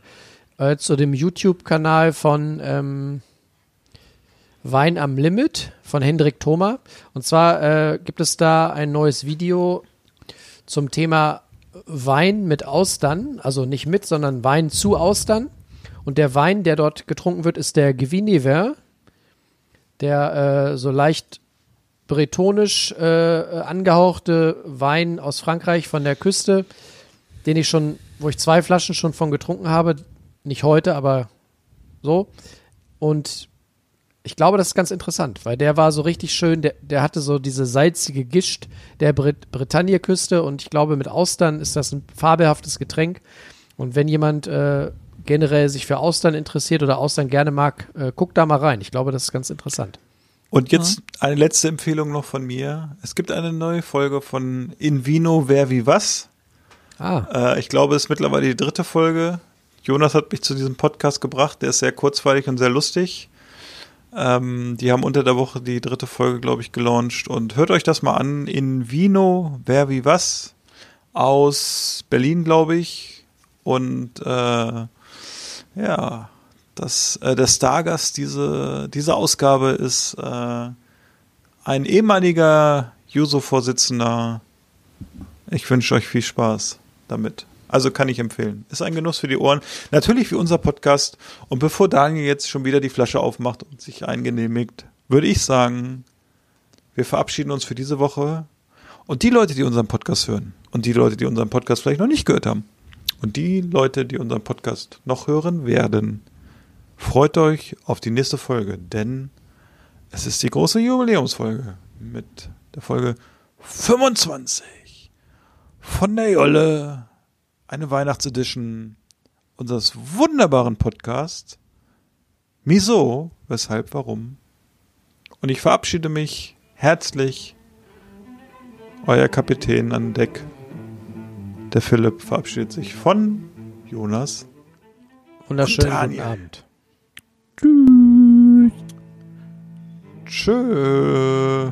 äh, zu dem YouTube-Kanal von ähm, Wein am Limit von Hendrik Thoma. Und zwar äh, gibt es da ein neues Video zum Thema Wein mit Austern, also nicht mit, sondern Wein zu Austern. Und der Wein, der dort getrunken wird, ist der Gewiniver, der äh, so leicht bretonisch äh, angehauchte Wein aus Frankreich von der Küste, den ich schon, wo ich zwei Flaschen schon von getrunken habe, nicht heute, aber so. Und ich glaube, das ist ganz interessant, weil der war so richtig schön, der, der hatte so diese salzige Gischt der Brit Bretagne-Küste und ich glaube, mit Austern ist das ein fabelhaftes Getränk. Und wenn jemand äh, generell sich für Austern interessiert oder Austern gerne mag, äh, guckt da mal rein. Ich glaube, das ist ganz interessant. Und jetzt eine letzte Empfehlung noch von mir. Es gibt eine neue Folge von In Vino Wer wie was. Ah, Äh, ich glaube, es ist mittlerweile die dritte Folge. Jonas hat mich zu diesem Podcast gebracht. Der ist sehr kurzweilig und sehr lustig. Ähm, die haben unter der Woche die dritte Folge, glaube ich, gelauncht. Und hört euch das mal an. In Vino Wer wie was aus Berlin, glaube ich. Und äh, ja, das, äh, der Stargast diese, diese Ausgabe ist äh, ein ehemaliger Juso-Vorsitzender. Ich wünsche euch viel Spaß damit. Also kann ich empfehlen. Ist ein Genuss für die Ohren. Natürlich wie unser Podcast. Und bevor Daniel jetzt schon wieder die Flasche aufmacht und sich eingenehmigt, würde ich sagen, wir verabschieden uns für diese Woche. Und die Leute, die unseren Podcast hören und die Leute, die unseren Podcast vielleicht noch nicht gehört haben und die Leute, die unseren Podcast noch hören werden, freut euch auf die nächste Folge, denn es ist die große Jubiläumsfolge mit der Folge 25 von der Jolle, eine Weihnachtsedition unseres wunderbaren Podcasts. Miso, weshalb, warum. Und ich verabschiede mich herzlich. Euer Kapitän an Deck. Der Philipp verabschiedet sich von Jonas. wunderschönen Und guten. Abend. Tschö.